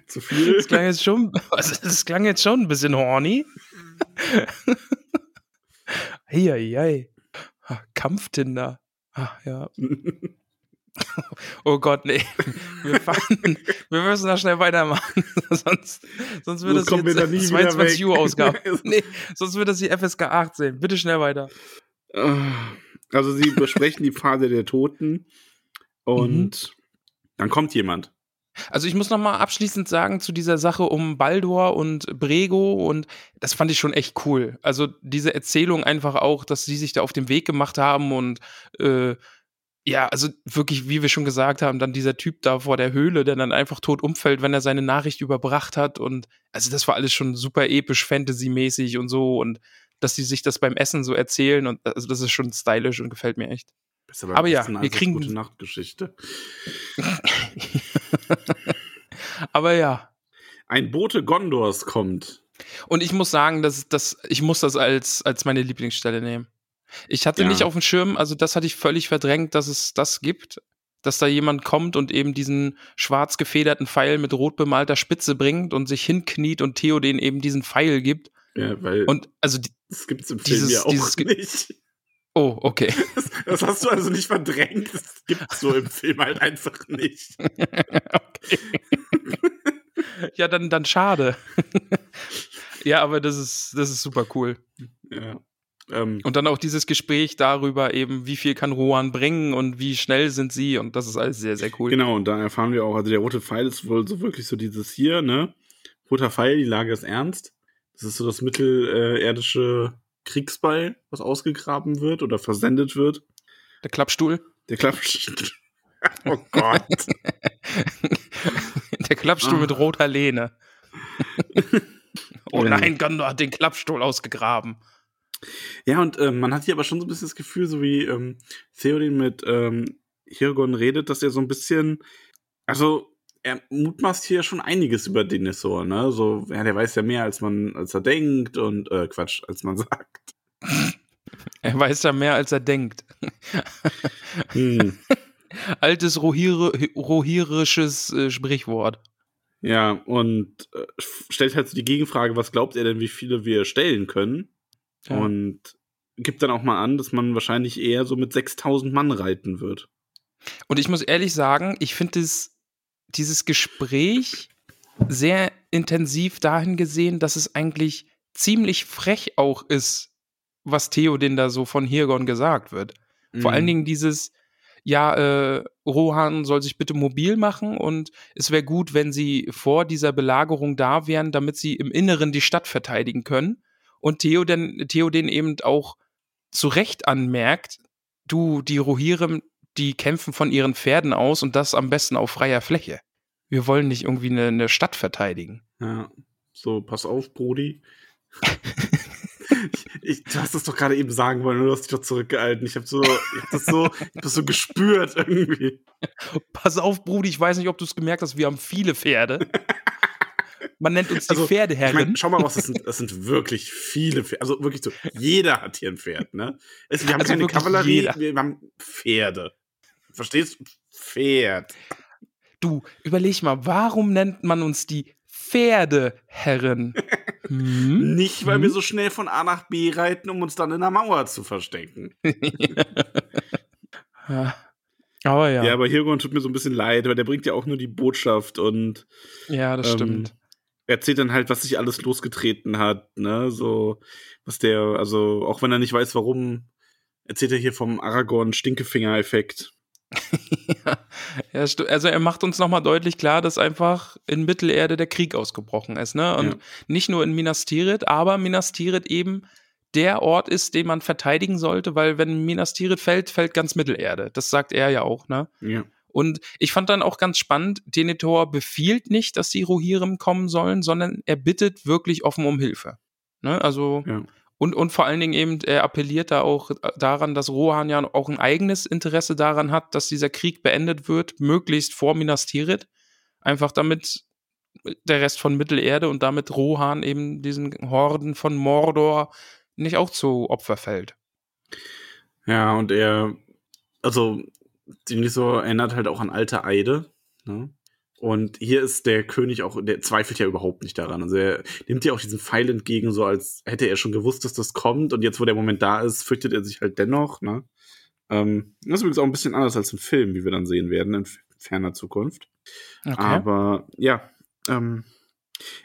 Zu viel? Das klang jetzt schon, also das klang jetzt schon ein bisschen horny. Heieiei. Ah, Kampftinder. Ah, ja. Oh Gott, nee. Wir, fangen, wir müssen da schnell weitermachen. sonst, sonst wird das wieder 22 weg. Uhr Ausgabe. Nee, sonst wird das die FSK 18. Bitte schnell weiter. Also sie besprechen die Pfade der Toten und Mhm. dann kommt jemand. Also ich muss noch mal abschließend sagen zu dieser Sache um Baldur und Brego und das fand ich schon echt cool. Also diese Erzählung einfach auch, dass sie sich da auf den Weg gemacht haben und äh, ja, also wirklich, wie wir schon gesagt haben, dann dieser Typ da vor der Höhle, der dann einfach tot umfällt, wenn er seine Nachricht überbracht hat und also das war alles schon super episch, Fantasy-mäßig und so und dass sie sich das beim Essen so erzählen und also das ist schon stylisch und gefällt mir echt. Aber, Aber ja, wir als kriegen- gute Nachtgeschichte. Aber ja, Ein Bote Gondors kommt. Und ich muss sagen, dass, dass ich muss das als, als meine Lieblingsstelle nehmen. Ich hatte Ja. nicht auf dem Schirm, also das hatte ich völlig verdrängt, dass es das gibt, dass da jemand kommt und eben diesen schwarz gefederten Pfeil mit rot bemalter Spitze bringt und sich hinkniet und Theo den eben diesen Pfeil gibt. Ja, weil Und also, das gibt's im dieses- Film ja auch dieses nicht. oh, okay. Das, das hast du also nicht verdrängt. Das gibt's so im Film halt einfach nicht. Ja, dann, dann schade. ja, aber das ist, das ist super cool. Ja. Ähm, Und dann auch dieses Gespräch darüber eben, wie viel kann Rohan bringen und wie schnell sind sie und das ist alles sehr, sehr cool. Genau, und da erfahren wir auch, also der rote Pfeil ist wohl so wirklich so dieses hier, ne? Roter Pfeil, die Lage ist ernst. Das ist so das mittelerdische Kriegsbeil, was ausgegraben wird oder versendet wird. Der Klappstuhl. Der klappt. oh Gott. Der Klappstuhl Ah. mit roter Lehne. oh nein, Gondor hat den Klappstuhl ausgegraben. Ja, und ähm, man hat hier aber schon so ein bisschen das Gefühl, so wie ähm, Theoden mit ähm, Hirgon redet, dass er so ein bisschen, also er mutmaßt hier schon einiges über Denethor, ne? So, ja, der weiß ja mehr, als man, als er denkt und äh, Quatsch, als man sagt. Er weiß ja mehr, als er denkt. Hm. Altes Rohire, rohirisches äh, Sprichwort. Ja, und äh, stellt halt so die Gegenfrage, was glaubt er denn, wie viele wir stellen können? Ja. Und gibt dann auch mal an, dass man wahrscheinlich eher so mit 6000 Mann reiten wird. Und ich muss ehrlich sagen, ich finde dieses Gespräch sehr intensiv dahin gesehen, dass es eigentlich ziemlich frech auch ist, was Theoden da so von Hirgon gesagt wird. Vor Mhm. allen Dingen dieses, ja, äh, Rohan soll sich bitte mobil machen und es wäre gut, wenn sie vor dieser Belagerung da wären, damit sie im Inneren die Stadt verteidigen können. Und Theoden, Theoden eben auch zu Recht anmerkt, du, die Rohirrim, die kämpfen von ihren Pferden aus und das am besten auf freier Fläche. Wir wollen nicht irgendwie eine, eine Stadt verteidigen. Ja, so, pass auf, Brody. ich, ich, du hast das doch gerade eben sagen wollen, du hast dich doch zurückgehalten. Ich habe so, ich hab das so, ich hab das so gespürt irgendwie. Pass auf, Brudi, ich weiß nicht, ob du es gemerkt hast, wir haben viele Pferde. Man nennt uns die Also, Ich Pferdeherren. meine, schau mal raus, das sind, das sind wirklich viele Pferde. Also wirklich so, jeder hat hier ein Pferd, ne? Es, wir haben Also keine Kavallerie, jeder. wir haben Pferde. Verstehst du? Pferd. Du, überleg mal, warum nennt man uns die Pferdeherren. Hm? Nicht, weil Hm? wir so schnell von A nach B reiten, um uns dann in der Mauer zu verstecken. Ja. Aber ja, Ja, ja, aber Hirgon tut mir so ein bisschen leid, weil der bringt ja auch nur die Botschaft und das ähm, stimmt. Erzählt dann halt, was sich alles losgetreten hat, ne, so, was der, also, auch wenn er nicht weiß, warum, erzählt er hier vom Aragorn-Stinkefinger-Effekt. ja, also er macht uns nochmal deutlich klar, dass einfach in Mittelerde der Krieg ausgebrochen ist, ne? Und Ja. nicht nur in Minas Tirith, aber Minas Tirith eben der Ort ist, den man verteidigen sollte, weil wenn Minas Tirith fällt, fällt ganz Mittelerde. Das sagt er ja auch, ne? Ja. Und ich fand dann auch ganz spannend, Denethor befiehlt nicht, dass die Rohirrim kommen sollen, sondern er bittet wirklich offen um Hilfe. Ne? Also, Ja. und, und vor allen Dingen eben, er appelliert da auch daran, dass Rohan ja auch ein eigenes Interesse daran hat, dass dieser Krieg beendet wird, möglichst vor Minas Tirith. Einfach damit der Rest von Mittelerde und damit Rohan eben diesen Horden von Mordor nicht auch zu Opfer fällt. Ja, und er, also, ziemlich so erinnert halt auch an alte Eide, ne? Und hier ist der König auch, der zweifelt ja überhaupt nicht daran. Also er nimmt ja auch diesen Pfeil entgegen, so als hätte er schon gewusst, dass das kommt. Und jetzt, wo der Moment da ist, fürchtet er sich halt dennoch, ne? Ähm, das ist übrigens auch ein bisschen anders als im Film, wie wir dann sehen werden in ferner Zukunft. Okay. Aber ja, ähm,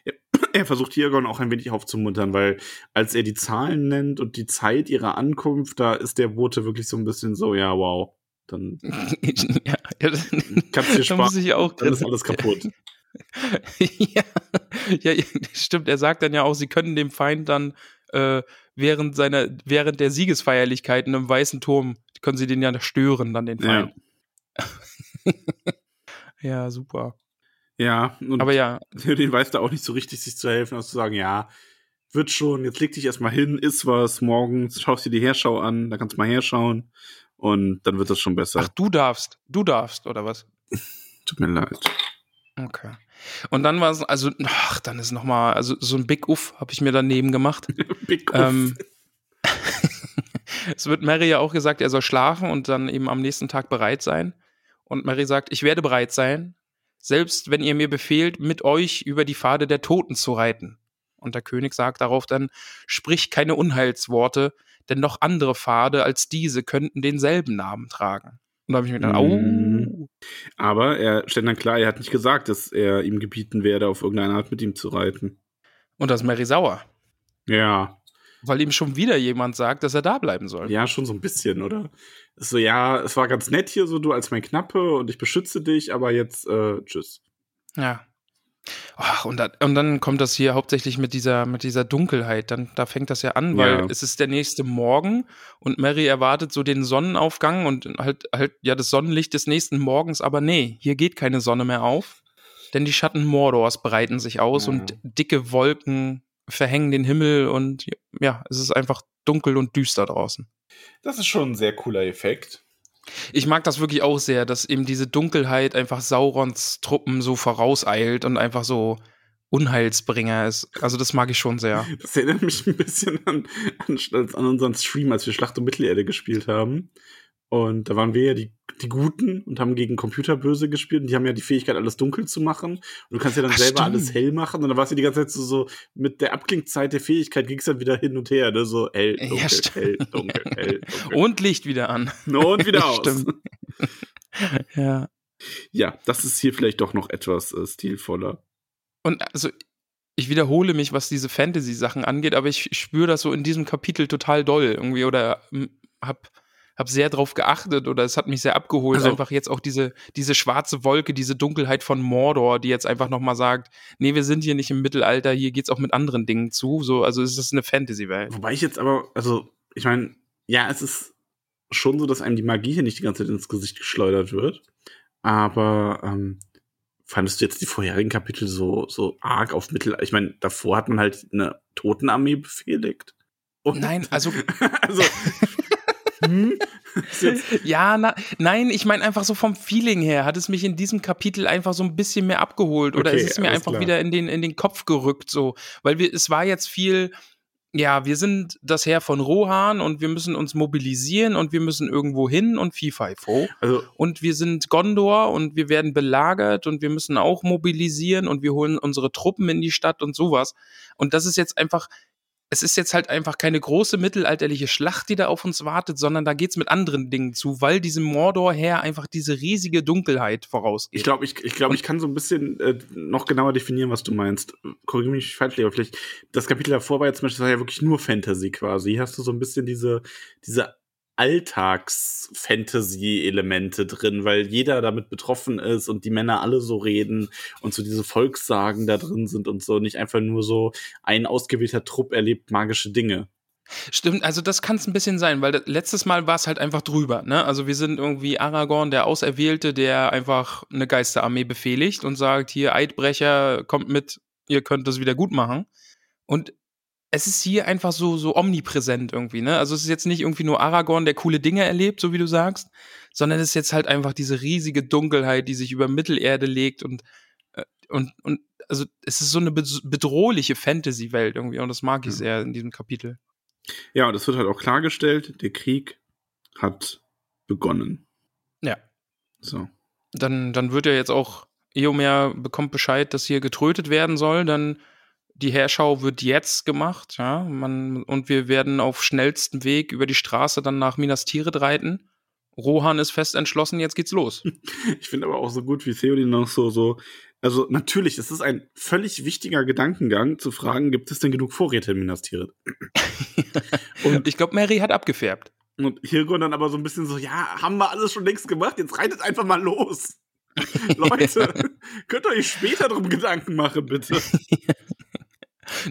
er, er versucht Hirgon auch ein wenig aufzumuntern, weil als er die Zahlen nennt und die Zeit ihrer Ankunft, da ist der Bote wirklich so ein bisschen so, ja, wow. Dann ja, ja, kannst du dir da muss sparen, ich auch dann ist alles kaputt. ja, ja, ja, stimmt. Er sagt dann ja auch, sie können dem Feind dann äh, während seiner, während der Siegesfeierlichkeiten im Weißen Turm, können sie den ja stören, dann den Ja. Feind. Ja, super. Ja, Aber ja, den weiß da auch nicht so richtig, sich zu helfen, als zu sagen, ja, wird schon, jetzt leg dich erstmal hin, iss was, morgens schaust dir die Herschau an, da kannst du mal herschauen und dann wird das schon besser. ach, du darfst, du darfst, oder was? Tut mir leid. Okay. Und dann war es, also, ach, dann ist noch mal, also so ein Big Uff habe ich mir daneben gemacht. Big Uff. Ähm, es wird Mary ja auch gesagt, er soll schlafen und dann eben am nächsten Tag bereit sein. Und Mary sagt, ich werde bereit sein, selbst wenn ihr mir befehlt, mit euch über die Pfade der Toten zu reiten. Und der König sagt darauf dann, sprich keine Unheilsworte, denn noch andere Pfade als diese könnten denselben Namen tragen. Und da habe ich mir gedacht, au, Aber er stellt dann klar, er hat nicht gesagt, dass er ihm gebieten werde, auf irgendeine Art mit ihm zu reiten. und das ist Mary sauer, Ja, weil ihm schon wieder jemand sagt, dass er da bleiben soll. ja, schon so ein bisschen, oder? So, ja, es war ganz nett hier so, du als mein Knappe und ich beschütze dich, aber jetzt, äh, tschüss. Ja. Ach, und, dann, und dann kommt das hier hauptsächlich mit dieser, mit dieser Dunkelheit. Dann, da fängt das ja an, weil Ja. es ist der nächste Morgen und Mary erwartet so den Sonnenaufgang und halt, halt, ja, das Sonnenlicht des nächsten Morgens, aber nee, hier geht keine Sonne mehr auf. Denn die Schatten Mordors breiten sich aus Ja. und dicke Wolken verhängen den Himmel und ja, es ist einfach dunkel und düster draußen. Das ist schon ein sehr cooler Effekt. Ich mag das wirklich auch sehr, dass eben diese Dunkelheit einfach Saurons Truppen so vorauseilt und einfach so Unheilsbringer ist. Also das mag ich schon sehr. Das erinnert mich ein bisschen an, an, an unseren Stream, als wir Schlacht um Mittelerde gespielt haben. Und da waren wir ja die, die Guten und haben gegen Computerböse gespielt. Und die haben ja die Fähigkeit, alles dunkel zu machen. Und du kannst ja dann Ach, selber stimmt. alles hell machen. Und dann warst du die ganze Zeit so, so mit der Abklingzeit der Fähigkeit ging es dann wieder hin und her. Ne? So hell, Ja, dunkel, stimmt. hell, dunkel, hell, dunkel. Und Licht wieder an. Und wieder aus. Stimmt. Ja. Ja, das ist hier vielleicht doch noch etwas äh, stilvoller. Und also ich wiederhole mich, was diese Fantasy-Sachen angeht, aber ich spüre das so in diesem Kapitel total doll irgendwie oder hm, hab hab sehr drauf geachtet oder es hat mich sehr abgeholt, Also- einfach jetzt auch diese, diese schwarze Wolke, diese Dunkelheit von Mordor, die jetzt einfach nochmal sagt, nee, wir sind hier nicht im Mittelalter, hier geht's auch mit anderen Dingen zu, so, also es ist eine Fantasy-Welt. Wobei ich jetzt aber, also, ich meine, ja, es ist schon so, dass einem die Magie hier nicht die ganze Zeit ins Gesicht geschleudert wird. Aber ähm, fandest du jetzt die vorherigen Kapitel so, so arg auf Mittel? Ich meine, davor hat man halt eine Totenarmee befehligt. Und Nein, also also, hm? Ist Ja, na, nein, ich meine einfach so vom Feeling her hat es mich in diesem Kapitel einfach so ein bisschen mehr abgeholt oder Okay, es ist mir einfach klar. wieder in den, in den Kopf gerückt, so, weil wir, es war jetzt viel, ja, wir sind das Heer von Rohan und wir müssen uns mobilisieren und wir müssen irgendwo hin und FIFO. Also, Und wir sind Gondor und wir werden belagert und wir müssen auch mobilisieren und wir holen unsere Truppen in die Stadt und sowas. Und das ist jetzt einfach, es ist jetzt halt einfach keine große mittelalterliche Schlacht, die da auf uns wartet, sondern da geht's mit anderen Dingen zu, weil diesem Mordor-Heer einfach diese riesige Dunkelheit vorausgeht. ich glaube, ich, ich, glaub, ich kann so ein bisschen äh, noch genauer definieren, was du meinst. Korrigiere mich falsch, aber vielleicht das Kapitel davor war ja zum Beispiel ja wirklich nur Fantasy quasi. Hier hast du so ein bisschen diese, diese Alltags-Fantasy-Elemente drin, weil jeder damit betroffen ist und die Männer alle so reden und so diese Volkssagen da drin sind und so nicht einfach nur so ein ausgewählter Trupp erlebt magische Dinge. Stimmt, also das kann es ein bisschen sein, weil letztes Mal war es halt einfach drüber, ne? Also wir sind irgendwie Aragorn, der Auserwählte, der einfach eine Geisterarmee befehligt und sagt, hier Eidbrecher, kommt mit, ihr könnt das wieder gut machen. Und es ist hier einfach so, so omnipräsent irgendwie, ne? Also es ist jetzt nicht irgendwie nur Aragorn, der coole Dinge erlebt, so wie du sagst, sondern es ist jetzt halt einfach diese riesige Dunkelheit, die sich über Mittelerde legt und, äh, und, und also es ist so eine bedrohliche Fantasy-Welt irgendwie und das mag ich sehr in diesem Kapitel. Ja, und es wird halt auch klargestellt, der Krieg hat begonnen. Ja. So. dann, dann wird ja jetzt auch Eomer bekommt Bescheid, dass hier getrötet werden soll, dann die Herschau wird jetzt gemacht, ja, man, und wir werden auf schnellstem Weg über die Straße dann nach Minas Tirith reiten. Rohan ist fest entschlossen, jetzt geht's los. Ich finde aber auch so gut, wie Theodin noch so, so, also natürlich, es ist ein völlig wichtiger Gedankengang zu fragen, gibt es denn genug Vorräte in Minas Tirith? Und ich glaube, Mary hat abgefärbt. Und Hirgon dann aber so ein bisschen so, ja, haben wir alles schon längst gemacht, jetzt reitet einfach mal los. Leute, könnt ihr euch später drum Gedanken machen, bitte.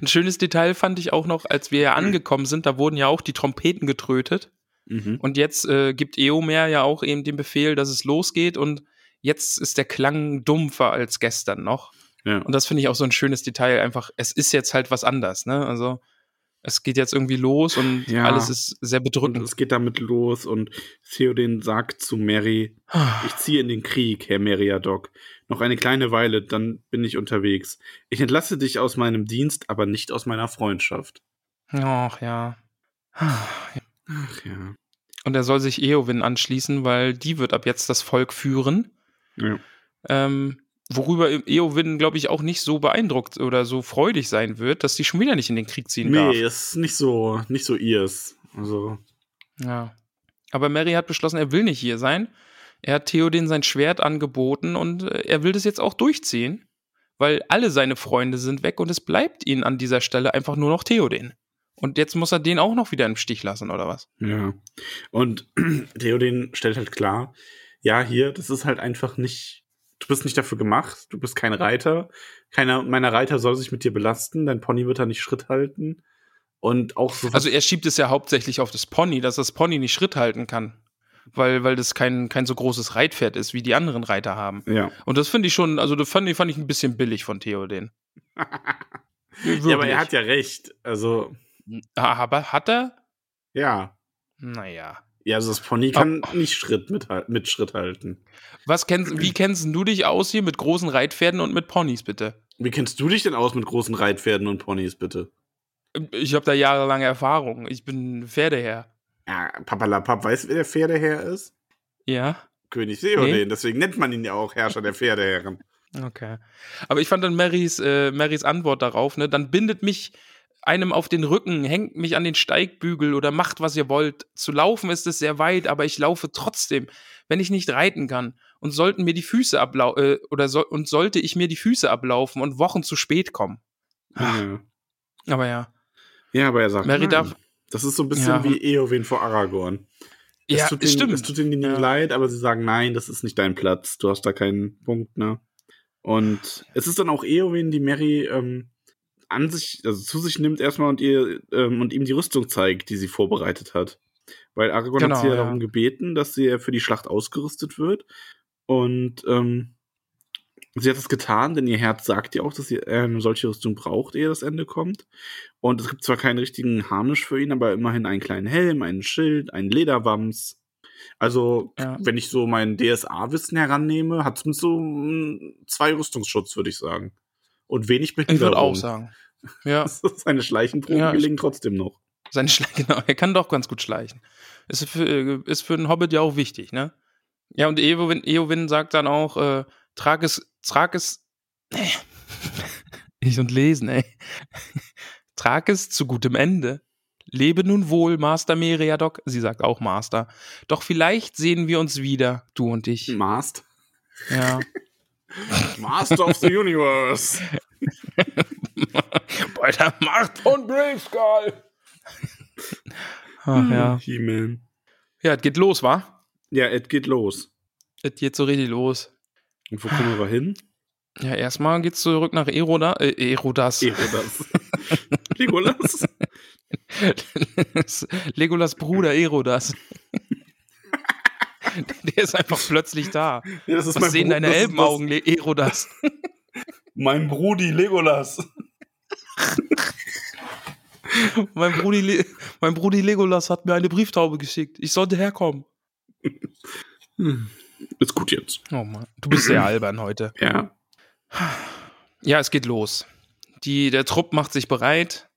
Ein schönes Detail fand ich auch noch, als wir ja angekommen sind, da wurden ja auch die Trompeten getrötet. Mhm. Und jetzt äh, gibt Eomer ja auch eben den Befehl, dass es losgeht und jetzt ist der Klang dumpfer als gestern noch. Ja. Und das finde ich auch so ein schönes Detail. Einfach, es ist jetzt halt was anders, ne? Also, es geht jetzt irgendwie los und Ja. alles ist sehr Und bedrückend. es geht damit los und Theoden sagt zu Mary, ich ziehe in den Krieg, Herr Meriadoc. Noch eine kleine Weile, dann bin ich unterwegs. Ich entlasse dich aus meinem Dienst, aber nicht aus meiner Freundschaft. Ach ja. Ach ja. Und er soll sich Eowyn anschließen, weil die wird ab jetzt das Volk führen. ja. Ähm, worüber Eowyn, glaube ich, auch nicht so beeindruckt oder so freudig sein wird, dass sie schon wieder nicht in den Krieg ziehen darf. Nee, ist nicht so, nicht so ihrs. Also, Ja. Aber Mary hat beschlossen, er will nicht hier sein. Er hat Theoden sein Schwert angeboten und äh, er will das jetzt auch durchziehen, weil alle seine Freunde sind weg und es bleibt ihnen an dieser Stelle einfach nur noch Theoden. Und jetzt muss er den auch noch wieder im Stich lassen, oder was? ja. Und Theoden stellt halt klar, ja, hier, das ist halt einfach nicht, du bist nicht dafür gemacht, du bist kein Reiter. Keiner meiner Reiter soll sich mit dir belasten, dein Pony wird da nicht Schritt halten. Und auch so. Also er schiebt es ja hauptsächlich auf das Pony, dass das Pony nicht Schritt halten kann. Weil, weil das kein, kein so großes Reitpferd ist, wie die anderen Reiter haben. ja. Und das finde ich schon, also das fand, ich- fand ich ein bisschen billig von Theoden. ja, aber er hat ja recht. Also, Aber hat er? ja. Naja. Ja, also das Pony kann nicht Schritt mit, mit Schritt halten. Was kennst, wie kennst du dich aus hier mit großen Reitpferden und mit Ponys, bitte? Wie kennst du dich denn aus mit großen Reitpferden und Ponys, bitte? Ich habe da jahrelange Erfahrung. Ich bin Pferdeherr. Ja, Papalapap, weißt du, wer der Pferdeherr ist? Ja? König Theoden, Nee. deswegen nennt man ihn ja auch Herrscher der Pferdeherren. Okay. Aber ich fand dann Marys, äh, Marys Antwort darauf, ne? Dann bindet mich einem auf den Rücken, hängt mich an den Steigbügel oder macht, was ihr wollt. Zu laufen ist es sehr weit, aber ich laufe trotzdem, wenn ich nicht reiten kann. Und sollten mir die Füße ablaufen, äh, oder so und sollte ich mir die Füße ablaufen und Wochen zu spät kommen. Ja. Aber ja. ja, aber er sagt, Mary nein. darf- das ist so ein bisschen Ja. wie Eowyn vor Aragorn. Ja, es tut ihnen, stimmt. Es tut ihnen Ja. leid, aber sie sagen, nein, das ist nicht dein Platz. Du hast da keinen Punkt, ne? Und es ist dann auch Eowyn, die Mary ähm, an sich, also zu sich nimmt erstmal und ihr ähm, und ihm die Rüstung zeigt, die sie vorbereitet hat. Weil Aragorn Genau, hat sie ja, ja. darum gebeten, dass sie ja für die Schlacht ausgerüstet wird. Und ähm, sie hat es getan, denn ihr Herz sagt ihr auch, dass sie äh, eine solche Rüstung braucht, ehe das Ende kommt. Und es gibt zwar keinen richtigen Harnisch für ihn, aber immerhin einen kleinen Helm, einen Schild, einen Lederwams. Also, Ja. wenn ich so mein DSA-Wissen herannehme, hat es mit so mm, zwei Rüstungsschutz, würde ich sagen. Und wenig Ich Behinderung. würde auch sagen. Ja. Seine Schleichenproben Ja, ich- gelingen trotzdem noch. Sein Schle genau, er kann doch ganz gut schleichen. Ist für, äh, ist für einen Hobbit ja auch wichtig, ne? Ja, und Eowyn, Eowyn sagt dann auch, äh, trag es, trag es, ich und lesen, ey. trag es zu gutem Ende. Lebe nun wohl, Master Meriadoc. Sie sagt auch Master. Doch vielleicht sehen wir uns wieder, du und ich. Mast. Ja. Master of the Universe. Bei der Macht von Braveskull. Ach ja. He-Man. Ja, es geht los, wa? Ja, es geht los. Es geht so richtig los. Und wo kommen wir hin? Ja, erstmal geht's zurück nach Eroda, äh, Erodas. Erodas. Legolas. Legolas Bruder Erodas. Der ist einfach plötzlich da. Ja, das ist Was sehen Bru- deine Elbenaugen, Le- Erodas? das- Mein Brudi Legolas. Mein Brudi, Le mein Brudi Legolas hat mir eine Brieftaube geschickt. Ich sollte herkommen. Ist gut jetzt. Oh Mann, du bist sehr albern heute. Ja. Ja, es geht los. Die, der Trupp macht sich bereit.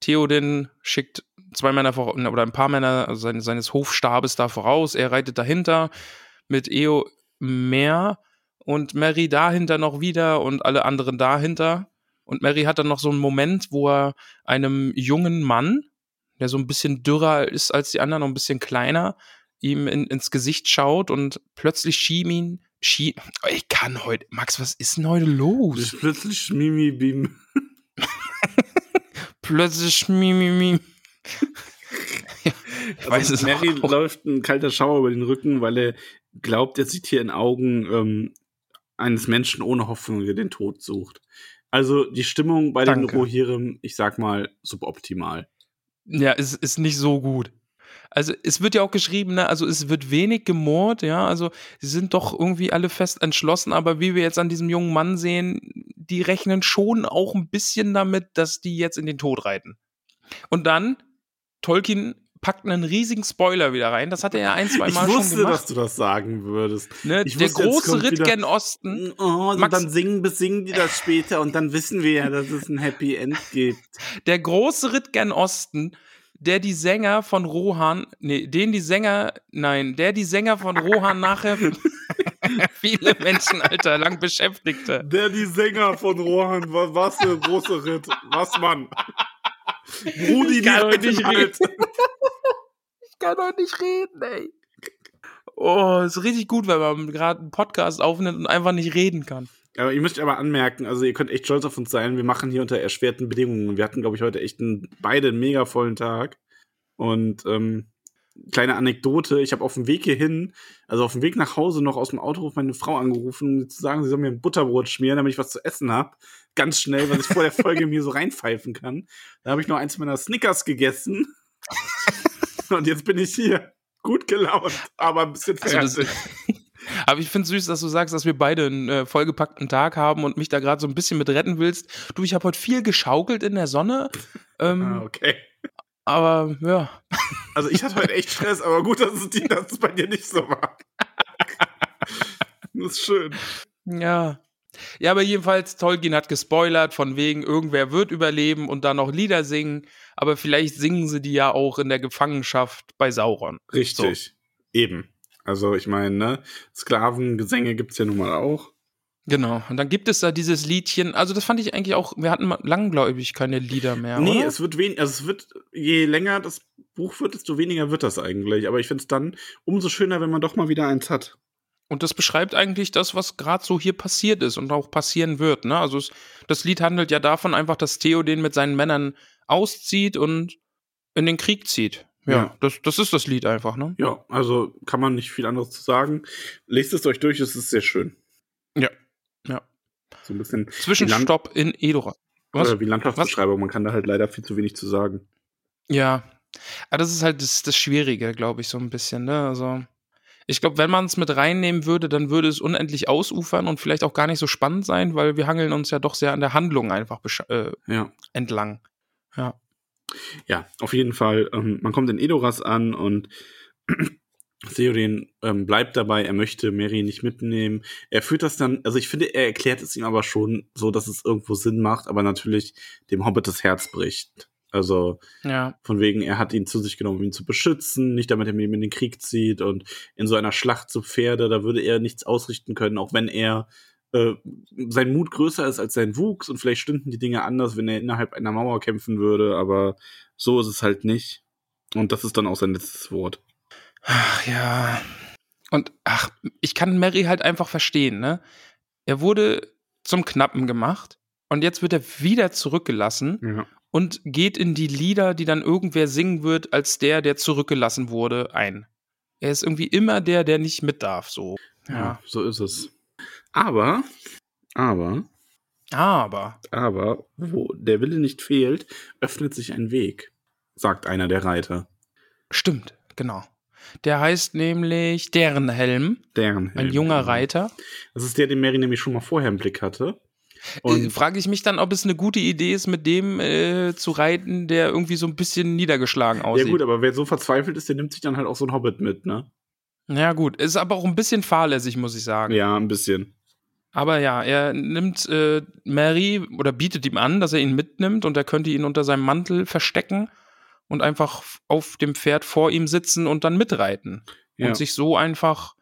Theoden schickt zwei Männer vor, oder ein paar Männer also seine, seines Hofstabes da voraus. Er reitet dahinter mit Eo mehr und Mary dahinter noch wieder und alle anderen dahinter. Und Mary hat dann noch so einen Moment, wo er einem jungen Mann, der so ein bisschen dürrer ist als die anderen, noch ein bisschen kleiner, ihm in, ins Gesicht schaut und plötzlich schien ihn, schien, ich kann heute, Max, was ist denn heute los? plötzlich Mimi Beam. Plötzlich mi, mi, mi. ja, ich weiß Also es Mary auch. läuft ein kalter Schauer über den Rücken, weil er glaubt, er sieht hier in Augen ähm, eines Menschen ohne Hoffnung, der den Tod sucht. Also die Stimmung bei den Danke. Rohirrim, ich sag mal, suboptimal. Ja, ist, ist nicht so gut. Also es wird ja auch geschrieben, ne, also es wird wenig gemurrt, ja, also sie sind doch irgendwie alle fest entschlossen, aber wie wir jetzt an diesem jungen Mann sehen, die rechnen schon auch ein bisschen damit, dass die jetzt in den Tod reiten. Und dann, Tolkien packt einen riesigen Spoiler wieder rein, das hat er ja ein, zwei Ich Mal schon wusste, gemacht. dass du das sagen würdest. Ne? ich Der wusste, große Ritt gen Osten, Oh, und Max- dann singen, besingen die das später und dann wissen wir ja, dass es ein Happy End gibt. der große Ritt gen Osten, der die Sänger von Rohan, nee, den die Sänger, nein, der die Sänger von Rohan nachher viele Menschen, Alter, lang beschäftigte. Der die Sänger von Rohan, wa- was für ein großer Ritt. Was, Mann? Rudi, Ich kann heute die nicht halt. Ich kann doch nicht reden, ey. Oh, ist richtig gut, wenn man gerade einen Podcast aufnimmt und einfach nicht reden kann. Aber ihr müsst aber anmerken, also ihr könnt echt stolz auf uns sein. Wir machen hier unter erschwerten Bedingungen. Wir hatten, glaube ich, heute echt einen, beide einen mega vollen Tag. Und ähm, kleine Anekdote, ich habe auf dem Weg hierhin, also auf dem Weg nach Hause noch aus dem Autohof meine Frau angerufen, um zu sagen, sie soll mir ein Butterbrot schmieren, damit ich was zu essen habe. Ganz schnell, weil ich vor der Folge mir so reinpfeifen kann. Da habe ich noch eins meiner Snickers gegessen. Und jetzt bin ich hier. Gut gelaunt, aber ein bisschen Also das, fertig. Aber ich finde süß, dass du sagst, dass wir beide einen äh, vollgepackten Tag haben und mich da gerade so ein bisschen mit retten willst. Du, ich habe heute viel geschaukelt in der Sonne. Ähm, ah, okay. Aber ja, Also ich hatte heute echt Stress, aber gut, dass es, die, dass es bei dir nicht so war. Das ist schön. ja. Ja, aber jedenfalls, Tolkien hat gespoilert, von wegen, irgendwer wird überleben und dann noch Lieder singen, aber vielleicht singen sie die ja auch in der Gefangenschaft bei Sauron. Richtig. Eben. Also ich meine, ne, Sklavengesänge gibt's ja nun mal auch. Genau. Und dann gibt es da dieses Liedchen, also das fand ich eigentlich auch, wir hatten mal langgläubig keine Lieder mehr. nee, oder? es wird wenig, also es wird, je länger das Buch wird, desto weniger wird das eigentlich. Aber ich finde es dann umso schöner, wenn man doch mal wieder eins hat. Und das beschreibt eigentlich das, was gerade so hier passiert ist und auch passieren wird. Ne? Also es, das Lied handelt ja davon einfach, dass Theoden mit seinen Männern auszieht und in den Krieg zieht. Ja, Ja. Das, das ist das Lied einfach, ne? Ja, also kann man nicht viel anderes zu sagen. Lest es euch durch, es ist sehr schön. Ja. Ja. So ein bisschen Zwischenstopp in Edora. Was? Oder wie Landschaftsbeschreibung, man kann da halt leider viel zu wenig zu sagen. Ja. Aber das ist halt das, das Schwierige, glaube ich, so ein bisschen, ne? Also. Ich glaube, wenn man es mit reinnehmen würde, dann würde es unendlich ausufern und vielleicht auch gar nicht so spannend sein, weil wir hangeln uns ja doch sehr an der Handlung einfach äh, Ja. entlang. Ja. Ja, auf jeden Fall. Ähm, man kommt in Edoras an und Theoden ähm, bleibt dabei, er möchte Mary nicht mitnehmen. Er führt das dann, also ich finde, er erklärt es ihm aber schon so, dass es irgendwo Sinn macht, aber natürlich dem Hobbit das Herz bricht. Also Ja. von wegen, er hat ihn zu sich genommen, um ihn zu beschützen, nicht damit er mit ihm in den Krieg zieht und in so einer Schlacht zu Pferde, da würde er nichts ausrichten können, auch wenn er äh, sein Mut größer ist als sein Wuchs und vielleicht stünden die Dinge anders, wenn er innerhalb einer Mauer kämpfen würde, aber so ist es halt nicht. Und das ist dann auch sein letztes Wort. Ach ja. Und ach, ich kann Mary halt einfach verstehen, ne? Er wurde zum Knappen gemacht und jetzt wird er wieder zurückgelassen Ja. und geht in die Lieder, die dann irgendwer singen wird, als der, der zurückgelassen wurde, ein. Er ist irgendwie immer der, der nicht mit darf, so. Ja, so ist es. Aber, aber, Aber, aber, wo der Wille nicht fehlt, öffnet sich ein Weg, sagt einer der Reiter. stimmt, genau. Der heißt nämlich deren Helm, Deren ein junger Reiter. Das ist der, den Mary nämlich schon mal vorher im Blick hatte. Äh, Und Frage ich mich dann, ob es eine gute Idee ist, mit dem äh, zu reiten, der irgendwie so ein bisschen niedergeschlagen aussieht. ja gut, aber wer so verzweifelt ist, der nimmt sich dann halt auch so ein Hobbit mit, ne? Ja, gut. Ist aber auch ein bisschen fahrlässig, muss ich sagen. Ja, ein bisschen. Aber ja, er nimmt äh, Mary oder bietet ihm an, dass er ihn mitnimmt und er könnte ihn unter seinem Mantel verstecken und einfach auf dem Pferd vor ihm sitzen und dann mitreiten. Ja. Und sich so einfach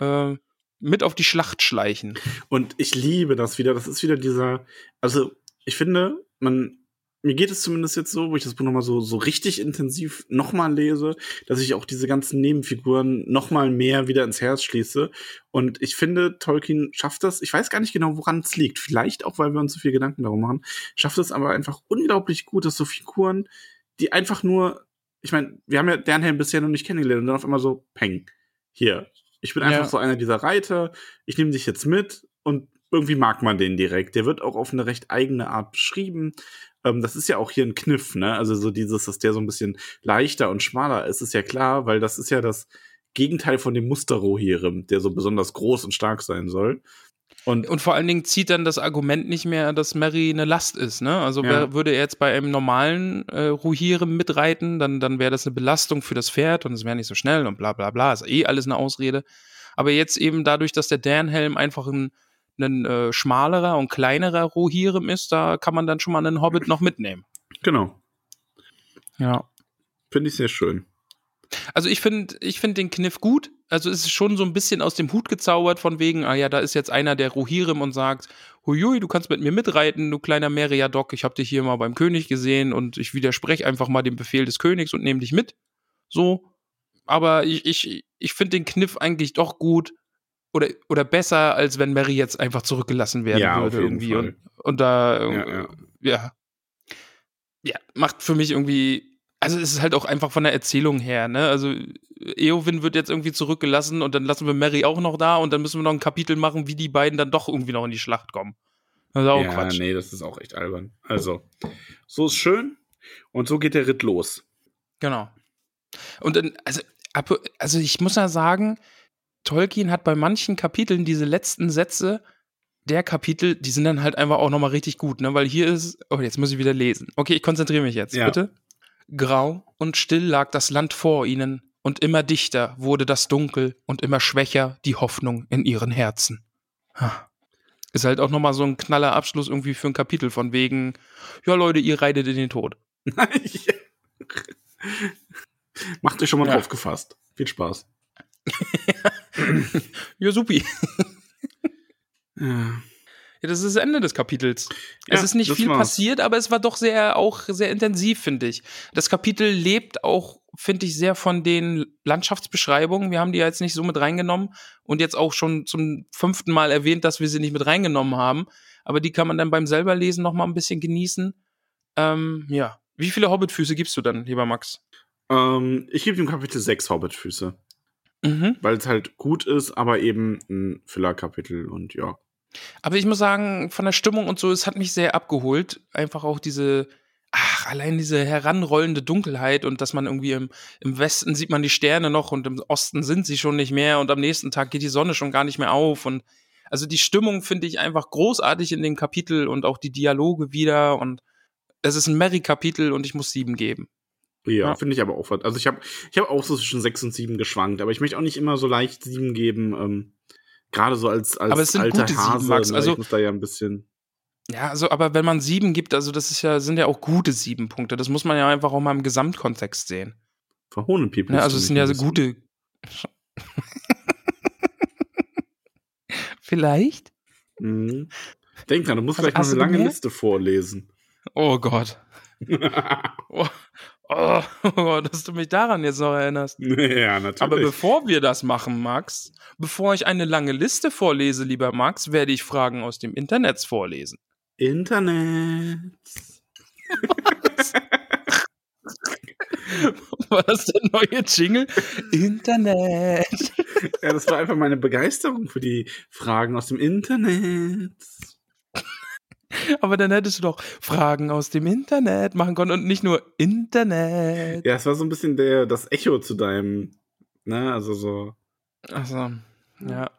äh, mit auf die Schlacht schleichen. Und ich liebe das wieder. Das ist wieder dieser, also ich finde, man, mir geht es zumindest jetzt so, wo ich das Buch nochmal so, so richtig intensiv nochmal lese, dass ich auch diese ganzen Nebenfiguren nochmal mehr wieder ins Herz schließe. Und ich finde, Tolkien schafft das, ich weiß gar nicht genau, woran es liegt. Vielleicht auch, weil wir uns so viel Gedanken darum machen, schafft es aber einfach unglaublich gut, dass so Figuren, die einfach nur, ich meine, wir haben ja Dernhelm bisher noch nicht kennengelernt und dann auf einmal so, peng, hier. Ich bin einfach Ja. so einer dieser Reiter, ich nehme dich jetzt mit und irgendwie mag man den direkt. Der wird auch auf eine recht eigene Art beschrieben. Ähm, das ist ja auch hier ein Kniff, ne? Also so dieses, dass der so ein bisschen leichter und schmaler ist, ist ja klar, weil das ist ja das Gegenteil von dem Musterrohirrim, der so besonders groß und stark sein soll. Und, Und vor allen Dingen zieht dann das Argument nicht mehr, dass Mary eine Last ist. Ne? Also Ja. wär, würde er jetzt bei einem normalen äh, Ruhirem mitreiten, dann, dann wäre das eine Belastung für das Pferd und es wäre nicht so schnell und bla bla bla. Ist eh alles eine Ausrede. Aber jetzt eben dadurch, dass der Dan-Helm einfach ein, ein äh, schmalerer und kleinerer Rohirrim ist, da kann man dann schon mal einen Hobbit noch mitnehmen. genau, Ja. finde ich sehr schön. Also ich finde ich find den Kniff gut. Also es ist schon so ein bisschen aus dem Hut gezaubert von wegen, ah ja, da ist jetzt einer der Rohirrim und sagt, huiui, du kannst mit mir mitreiten, du kleiner Meriadoc, ich habe dich hier mal beim König gesehen und ich widerspreche einfach mal dem Befehl des Königs und nehme dich mit. So. Aber ich, ich, ich finde den Kniff eigentlich doch gut oder, oder besser, als wenn Mary jetzt einfach zurückgelassen werden Ja, würde irgendwie. Und, und da Ja, ja. ja. Ja, macht für mich irgendwie, also es ist halt auch einfach von der Erzählung her, ne? Also Eowyn wird jetzt irgendwie zurückgelassen und dann lassen wir Mary auch noch da und dann müssen wir noch ein Kapitel machen, wie die beiden dann doch irgendwie noch in die Schlacht kommen. Das ist auch ja, Quatsch. nee, das ist auch echt albern. Also, so ist schön und so geht der Ritt los. Genau. Und dann, also, also ich muss ja sagen, Tolkien hat bei manchen Kapiteln diese letzten Sätze der Kapitel, die sind dann halt einfach auch nochmal richtig gut, ne? Weil hier ist, oh, jetzt muss ich wieder lesen. Okay, ich konzentriere mich jetzt, Ja. bitte. Grau und still lag das Land vor ihnen, und immer dichter wurde das Dunkel und immer schwächer die Hoffnung in ihren Herzen. Ha. Ist halt auch nochmal so ein knaller Abschluss irgendwie für ein Kapitel von wegen, ja Leute, ihr reitet in den Tod. Macht euch schon mal Ja. drauf gefasst. Viel Spaß. Ja, supi. Ja. Ja, das ist das Ende des Kapitels. Ja, es ist nicht viel war's. passiert, aber es war doch sehr, auch sehr intensiv, finde ich. Das Kapitel lebt auch, finde ich, sehr von den Landschaftsbeschreibungen. Wir haben die ja jetzt nicht so mit reingenommen und jetzt auch schon zum fünften Mal erwähnt, dass wir sie nicht mit reingenommen haben. Aber die kann man dann beim selber lesen noch mal ein bisschen genießen. Ähm, ja. Wie viele Hobbitfüße gibst du dann, lieber Max? Ähm, ich gebe dem Kapitel 6 Hobbitfüße, Mhm. weil es halt gut ist, aber eben ein Füllerkapitel und ja. Aber ich muss sagen, von der Stimmung und so, es hat mich sehr abgeholt. Einfach auch diese, ach, allein diese heranrollende Dunkelheit und dass man irgendwie im, im Westen sieht man die Sterne noch und im Osten sind sie schon nicht mehr und am nächsten Tag geht die Sonne schon gar nicht mehr auf und also die Stimmung finde ich einfach großartig in dem Kapitel und auch die Dialoge wieder und es ist ein Mary-Kapitel und ich muss sieben geben. Ja, Ja. finde ich aber auch. Also ich habe ich hab auch so zwischen 6 und 7 geschwankt, aber ich möchte auch nicht immer so leicht 7 geben. Ähm, Gerade so als, als Aber es sind alter gute sieben, Hase. Max. ne? Also- ich muss da ja ein bisschen. Ja, also, aber wenn man sieben gibt, also das ist ja, sind ja auch gute sieben Punkte. Das muss man ja einfach auch mal im Gesamtkontext sehen. Verhohnen People. Ne? Also es sind ja so gute. Vielleicht? Mhm. Denk dran, du musst Also vielleicht hast eine lange gemerkt? Liste vorlesen. Oh Gott. Oh, oh, oh, dass du mich daran jetzt noch erinnerst. ja, natürlich. Aber bevor wir das machen, Max, bevor ich eine lange Liste vorlese, lieber Max, werde ich Fragen aus dem Internet vorlesen. Internet. War das der neue Jingle? Internet. Ja, das war einfach meine Begeisterung für die Fragen aus dem Internet. Aber dann hättest du doch Fragen aus dem Internet machen können und nicht nur Internet. Ja, es war so ein bisschen der, das Echo zu deinem, ne, also so. Also, ja.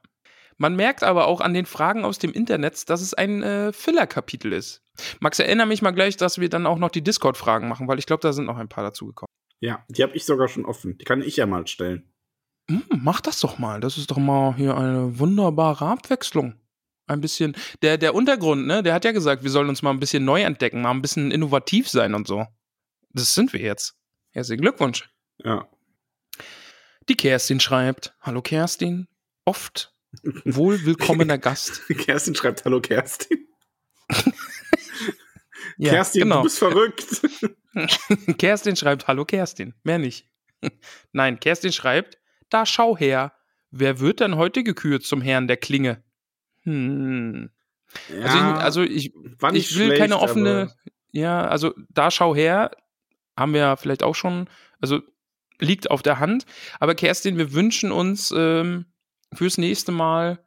Man merkt aber auch an den Fragen aus dem Internet, dass es ein äh, Filler-Kapitel ist. Max, erinnere mich mal gleich, dass wir dann auch noch die Discord-Fragen machen, weil ich glaube, da sind noch ein paar dazugekommen. Ja, die habe ich sogar schon offen. Die kann ich ja mal stellen. Hm, mach das doch mal. Das ist doch mal hier eine wunderbare Abwechslung. Ein bisschen. Der, der Untergrund, ne, der hat ja gesagt, wir sollen uns mal ein bisschen neu entdecken, mal ein bisschen innovativ sein und so. Das sind wir jetzt. Herzlichen Glückwunsch. Ja. Die Kerstin schreibt: Hallo Kerstin. Oft wohl willkommener Gast. Kerstin schreibt Hallo Kerstin. Ja, Kerstin, genau. du bist verrückt. Kerstin schreibt Hallo Kerstin. Mehr nicht. Nein, Kerstin schreibt: Da schau her. Wer wird denn heute gekürt zum Herrn der Klinge? Hm. Also, ich, also ich, war nicht ich will schlecht, keine offene. Ja, also da schau her, haben wir ja vielleicht auch schon, also liegt auf der Hand. Aber Kerstin, wir wünschen uns ähm, fürs nächste Mal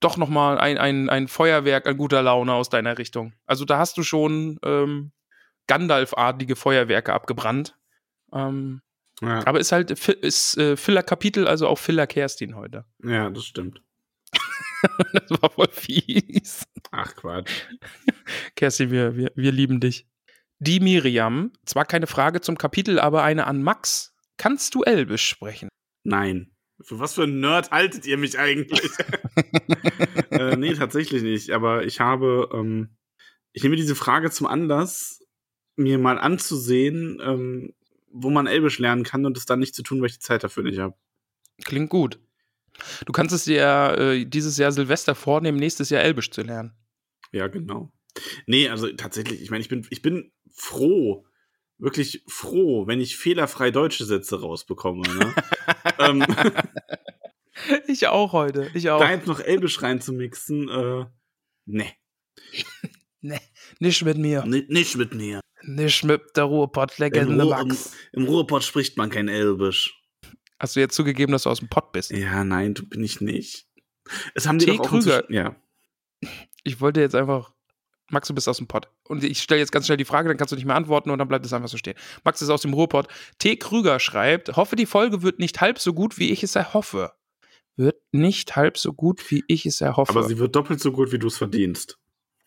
doch noch mal ein, ein, ein Feuerwerk an guter Laune aus deiner Richtung. Also da hast du schon ähm, Gandalf-artige Feuerwerke abgebrannt. Ähm, Ja, aber ist halt ist äh, Filler-Kapitel, also auch Filler Kerstin heute. ja, das stimmt. Das war voll fies. Ach Quatsch. Kerstin, wir, wir, wir lieben dich. Die Miriam, zwar keine Frage zum Kapitel, aber eine an Max. Kannst du Elbisch sprechen? Nein. Für was für ein Nerd haltet ihr mich eigentlich? äh, nee, tatsächlich nicht. Aber ich habe, ähm, ich nehme diese Frage zum Anlass, mir mal anzusehen, ähm, wo man Elbisch lernen kann und es dann nicht zu tun, weil ich die Zeit dafür nicht habe. Klingt gut. Du kannst es dir äh, dieses Jahr Silvester vornehmen, nächstes Jahr Elbisch zu lernen. Ja, genau. Nee, also tatsächlich, ich meine, ich bin, ich bin froh, wirklich froh, wenn ich fehlerfrei deutsche Sätze rausbekomme. Ne? ähm, Ich auch heute. Ich auch. da jetzt noch Elbisch reinzumixen, äh, nee, Nee, nicht mit mir. Ni- nicht mit mir. Nicht mit der Ruhrpott-Legende Ruhr, im, Max. Im Ruhrpott spricht man kein Elbisch. Hast du jetzt zugegeben, dass du aus dem Pott bist? Ja, nein, du bin ich nicht. Es haben die T. doch Krüger. Ja. Ich wollte jetzt einfach. Max, du bist aus dem Pott. Und ich stelle jetzt ganz schnell die Frage, dann kannst du nicht mehr antworten und dann bleibt es einfach so stehen. Max ist aus dem Ruhrpott. T. Krüger schreibt: Hoffe, die Folge wird nicht halb so gut, wie ich es erhoffe. Wird nicht halb so gut, wie ich es erhoffe. Aber sie wird doppelt so gut, wie du es verdienst.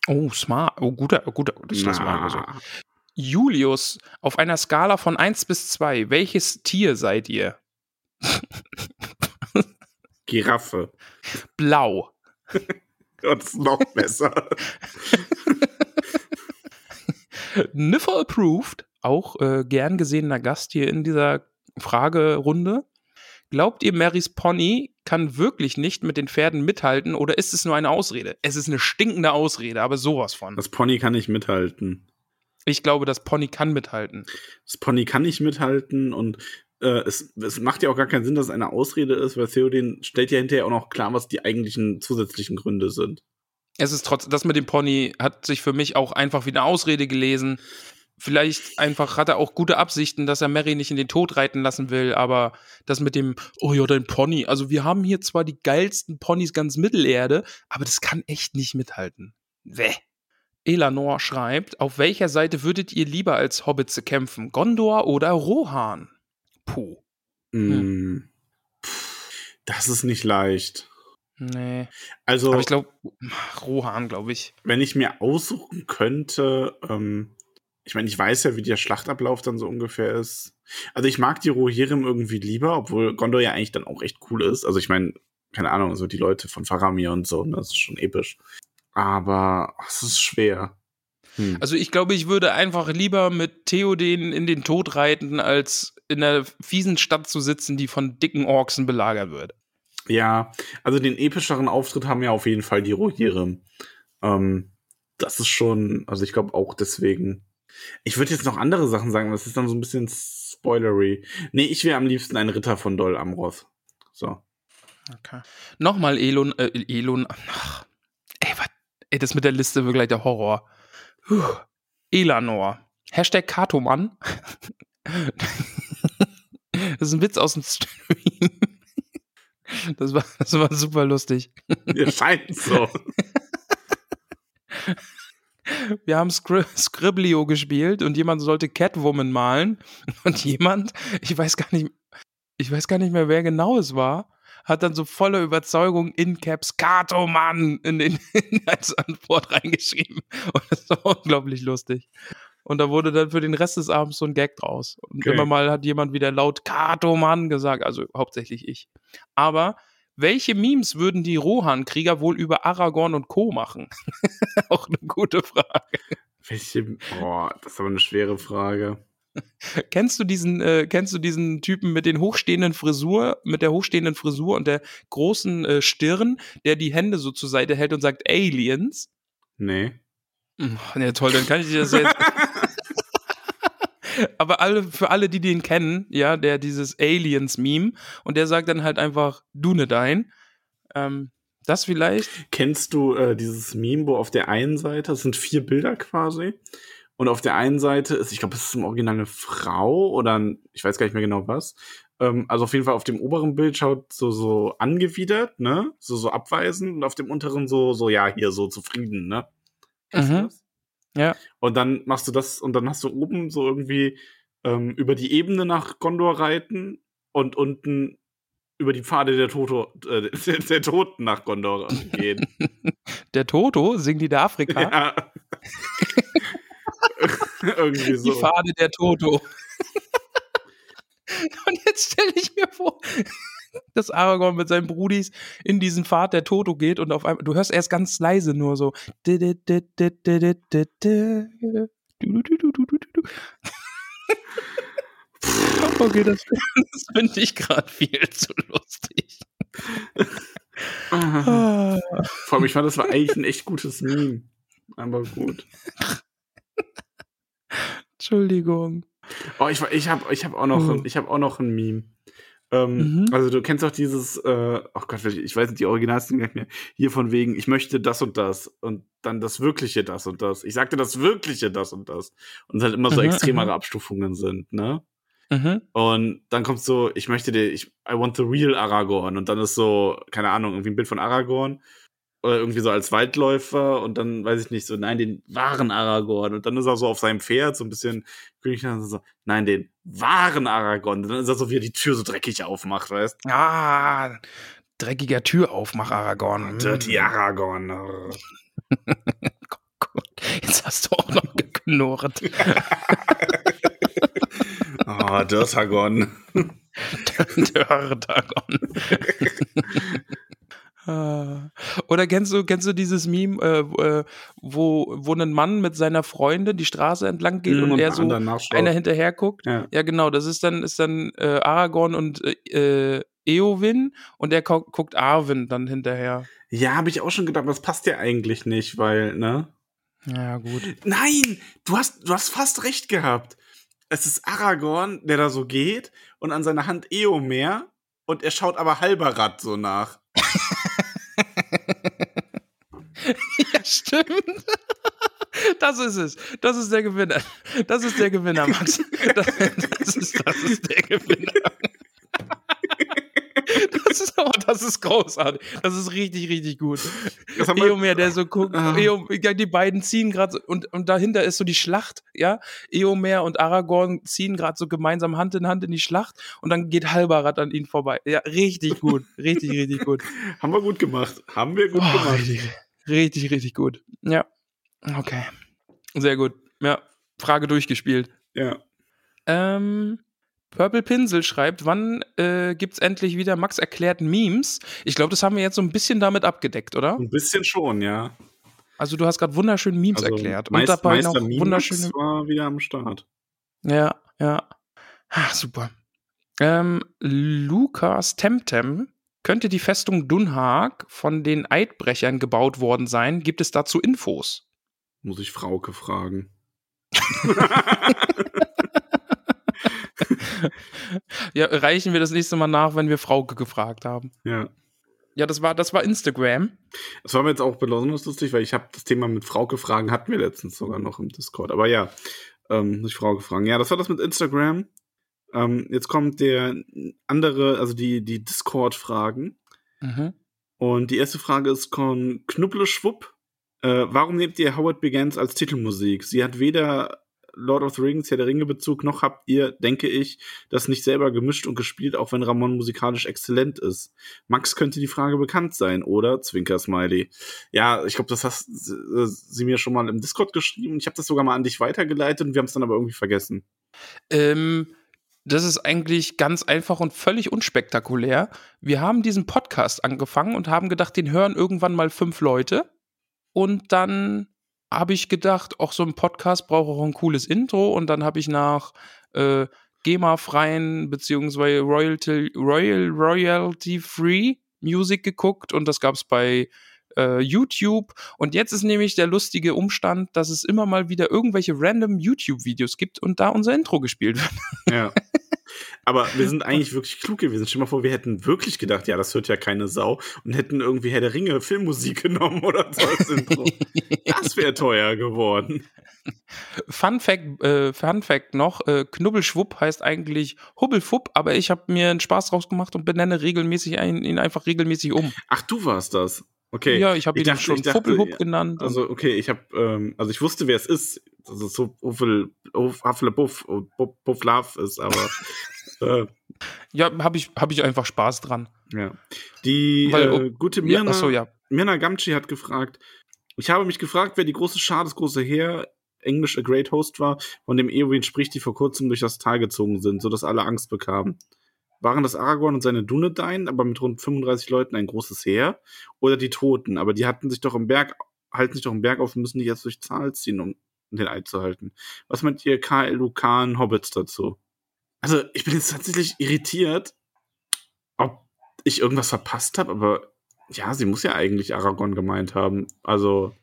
oh, smart. Oh, guter, guter. Das wir einfach so. Julius, auf einer Skala von 1 bis 2, welches Tier seid ihr? Giraffe. Blau. Das ist noch besser. Niffer approved, auch äh, gern gesehener Gast hier in dieser Fragerunde. Glaubt ihr, Marys Pony kann wirklich nicht mit den Pferden mithalten oder ist es nur eine Ausrede? Es ist eine stinkende Ausrede, aber sowas von. Das Pony kann nicht mithalten. Ich glaube, das Pony kann mithalten. Das Pony kann nicht mithalten und äh, es, es macht ja auch gar keinen Sinn, dass es eine Ausrede ist, weil Theoden stellt ja hinterher auch noch klar, was die eigentlichen zusätzlichen Gründe sind. Es ist trotz, das mit dem Pony hat sich für mich auch einfach wie eine Ausrede gelesen. Vielleicht einfach hat er auch gute Absichten, dass er Mary nicht in den Tod reiten lassen will, aber das mit dem, oh ja, dein Pony. Also wir haben hier zwar die geilsten Ponys ganz Mittelerde, aber das kann echt nicht mithalten. Wäh. Elanor schreibt, auf welcher Seite würdet ihr lieber als Hobbitze kämpfen? Gondor oder Rohan? Puh. Mm. Pff, Das ist nicht leicht. Nee. Also, Aber ich glaube, Rohan, glaube ich. wenn ich mir aussuchen könnte, ähm, ich meine, ich weiß ja, wie der Schlachtablauf dann so ungefähr ist. Also ich mag die Rohirrim irgendwie lieber, obwohl Gondor ja eigentlich dann auch echt cool ist. Also ich meine, keine Ahnung, so die Leute von Faramir und so, das ist schon episch. Aber es ist schwer. Hm. Also ich glaube, ich würde einfach lieber mit Theoden in den Tod reiten, als in einer fiesen Stadt zu sitzen, die von dicken Orksen belagert wird. Ja, also den epischeren Auftritt haben ja auf jeden Fall die Rohirrim. Ähm, das ist schon, also ich glaube auch deswegen. Ich würde jetzt noch andere Sachen sagen, das ist dann so ein bisschen spoilery. Nee, ich wäre am liebsten ein Ritter von Dol Amroth. So. Okay. Nochmal Elon, äh, Elon, ach, ey, was, ey, das mit der Liste wird gleich der Horror. Puh. Elanor. Hashtag Katoman. das ist ein Witz aus dem Stream. Das war, das war super lustig. Mir scheint so. Wir haben Scri Scriblio gespielt und jemand sollte Catwoman malen und jemand, ich weiß gar nicht, ich weiß gar nicht mehr, wer genau es war, hat dann so voller Überzeugung in Caps Kato Mann in den in als Antwort reingeschrieben und das war unglaublich lustig. Und da wurde dann für den Rest des Abends so ein Gag draus. Und okay. immer mal hat jemand wieder laut Kato Mann gesagt, also hauptsächlich ich. Aber welche Memes würden die Rohan-Krieger wohl über Aragorn und Co. machen? Auch eine gute Frage. Welche, boah, das ist aber eine schwere Frage. kennst du diesen, äh, kennst du diesen Typen mit den hochstehenden Frisur, mit der hochstehenden Frisur und der großen äh, Stirn, der die Hände so zur Seite hält und sagt Aliens? Nee. Hm, ja, toll, dann kann ich dir das jetzt. Aber alle, für alle, die den kennen, ja, der dieses Aliens-Meme und der sagt dann halt einfach Dunedain. Ähm, das vielleicht? Kennst du äh, dieses Meme, wo auf der einen Seite, das sind vier Bilder quasi, und auf der einen Seite ist, ich glaube, es ist im Original eine Frau oder ein, ich weiß gar nicht mehr genau was. Ähm, also auf jeden Fall auf dem oberen Bild schaut so, so angewidert, ne? So, so abweisend und auf dem unteren so, so, ja, hier so zufrieden, ne? Mhm. Ja. Und dann machst du das und dann hast du oben so irgendwie ähm, über die Ebene nach Gondor reiten und unten über die Pfade der, Toto, äh, der, der Toten nach Gondor gehen. der Toto? Singen die da Afrika? Ja. Irgendwie so. Die Pfade der Toto. Und jetzt stelle ich mir vor, dass Aragorn mit seinen Brudis in diesen Pfad der Toto geht und auf einmal, du hörst erst ganz leise nur so. Okay, das, das finde ich gerade viel zu lustig. Vor allem, ich fand, das war eigentlich ein echt gutes Meme. Aber gut. Entschuldigung. Oh, ich, ich habe ich hab auch, noch, oh. hab auch noch ein Meme. Ähm, mhm. Also du kennst auch dieses, äh, oh Gott, ich weiß nicht, die Originalsten nicht mehr, hier von wegen, ich möchte das und das und dann das Wirkliche das und das. Ich sagte das Wirkliche das und das. Und es halt immer so mhm, extremere mhm. Abstufungen sind, ne? Mhm. Und dann kommt so, ich möchte dir, ich, I want the real Aragorn. Und dann ist so, keine Ahnung, irgendwie ein Bild von Aragorn oder irgendwie so als Waldläufer und dann weiß ich nicht so, nein, den wahren Aragorn und dann ist er so auf seinem Pferd so ein bisschen König so, nein, den wahren Aragorn. Und dann ist er so, wie er die Tür so dreckig aufmacht, weißt? Ah, dreckiger Türaufmach Aragorn. Dirty Aragorn. oh Gott, jetzt hast du auch noch geknurrt. oh, Dirtagon. Dirtagon. Oder kennst du, kennst du dieses Meme, äh, äh, wo, wo ein Mann mit seiner Freundin die Straße entlang geht mhm, und, er so einer hinterher guckt? Ja. ja. genau, das ist dann, ist dann äh, Aragorn und äh, Eowyn und er guckt Arwen dann hinterher. Ja, habe ich auch schon gedacht, das passt ja eigentlich nicht, weil, ne? Ja, gut. Nein, du hast, du hast fast recht gehabt. Es ist Aragorn, der da so geht und an seiner Hand Eomer und er schaut aber Halberat so nach. ja, stimmt. Das ist es. Das ist der Gewinner. Das ist der Gewinner, Max. Das, das, ist, das ist der Gewinner. Das ist, oh, das ist großartig. Das ist richtig, richtig gut. Eomer, der so guckt, ah. Eomer, die beiden ziehen gerade und, und dahinter ist so die Schlacht, ja. Eomer und Aragorn ziehen gerade so gemeinsam Hand in Hand in die Schlacht und dann geht Halbarat an ihnen vorbei. Ja, richtig gut. Richtig, richtig gut. Haben wir gut gemacht. Haben wir gut oh, gemacht. Richtig, richtig, richtig gut. Ja. Okay. Sehr gut. Ja. Frage durchgespielt. Ja. Ähm, Purple Pinsel schreibt, wann äh, gibt's endlich wieder Max erklärt Memes? Ich glaube, das haben wir jetzt so ein bisschen damit abgedeckt, oder? Ein bisschen schon, ja. Also du hast gerade wunderschön Memes Also erklärt. Meist, und dabei Meister noch Mimax wunderschöne. war wieder am Start. Ja, ja. Ah, super. Ähm, Lukas Temtem. Könnte die Festung Dunhag von den Eidbrechern gebaut worden sein? Gibt es dazu Infos? Muss ich Frauke fragen. Ja, reichen wir das nächste Mal nach, wenn wir Frauke gefragt haben. Ja. Ja, das war, das war Instagram. Das war mir jetzt auch besonders lustig, weil ich habe das Thema mit Frauke fragen hatten wir letztens sogar noch im Discord. Aber ja, ähm, muss ich Frauke fragen. Ja, das war das mit Instagram. Ähm, jetzt kommt der andere, also die, die Discord-Fragen. Mhm. Und die erste Frage ist von Knubbleschwupp. Äh, warum nehmt ihr Howard Begins als Titelmusik? Sie hat weder Lord of the Rings, Herr der Ringe Bezug, noch habt ihr, denke ich, das nicht selber gemischt und gespielt, auch wenn Ramon musikalisch exzellent ist. Max könnte die Frage bekannt sein, oder? Zwinker Smiley. Ja, ich glaube, das hast äh, sie mir schon mal im Discord geschrieben. Ich habe das sogar mal an dich weitergeleitet und wir haben es dann aber irgendwie vergessen. Ähm, das ist eigentlich ganz einfach und völlig unspektakulär. Wir haben diesen Podcast angefangen und haben gedacht, den hören irgendwann mal fünf Leute. Und dann habe ich gedacht, auch so ein Podcast braucht auch ein cooles Intro. Und dann habe ich nach äh, GEMA-freien beziehungsweise Royalty, Royal, Royalty-Free Music geguckt und das gab es bei äh, YouTube. Und jetzt ist nämlich der lustige Umstand, dass es immer mal wieder irgendwelche random YouTube-Videos gibt und da unser Intro gespielt wird. Ja. Aber wir sind eigentlich wirklich klug gewesen. Stell dir mal vor, wir hätten wirklich gedacht, ja, das hört ja keine Sau und hätten irgendwie Herr der Ringe Filmmusik genommen oder so als Intro. das wäre teuer geworden. Fun Fact, äh, Fun Fact noch, äh, Knubbelschwupp heißt eigentlich Hubbelfupp, aber ich habe mir einen Spaß draus gemacht und benenne regelmäßig ein, ihn einfach regelmäßig um. Ach, du warst das. Okay. Ja, ich habe ihn dachte- schon Fuppelhupp ja, genannt. Also, okay, ich habe, ähm, also ich wusste, wer es ist. Ist so Huffel, Huff- Hufflepuff Love ist, aber äh, ja, habe ich, hab ich einfach Spaß dran. ja. Die Weil, äh, gute Ja, Mirna, achso, ja. Mirna Gamci hat gefragt, ich habe mich gefragt, wer die große Schar, das große Heer, Englisch A Great Host war, von dem Eowyn spricht, die vor kurzem durch das Tal gezogen sind, sodass alle Angst bekamen. Waren das Aragorn und seine Dunedain, aber mit rund 35 Leuten ein großes Heer? Oder die Toten, aber die hatten sich doch im Berg, halten sich doch im Berg auf und müssen die jetzt durch Zahl ziehen, um den Eid zu halten. Was meint ihr KL Lukan Hobbits dazu? Also, ich bin jetzt tatsächlich irritiert, ob ich irgendwas verpasst habe, aber ja, sie muss ja eigentlich Aragorn gemeint haben. Also,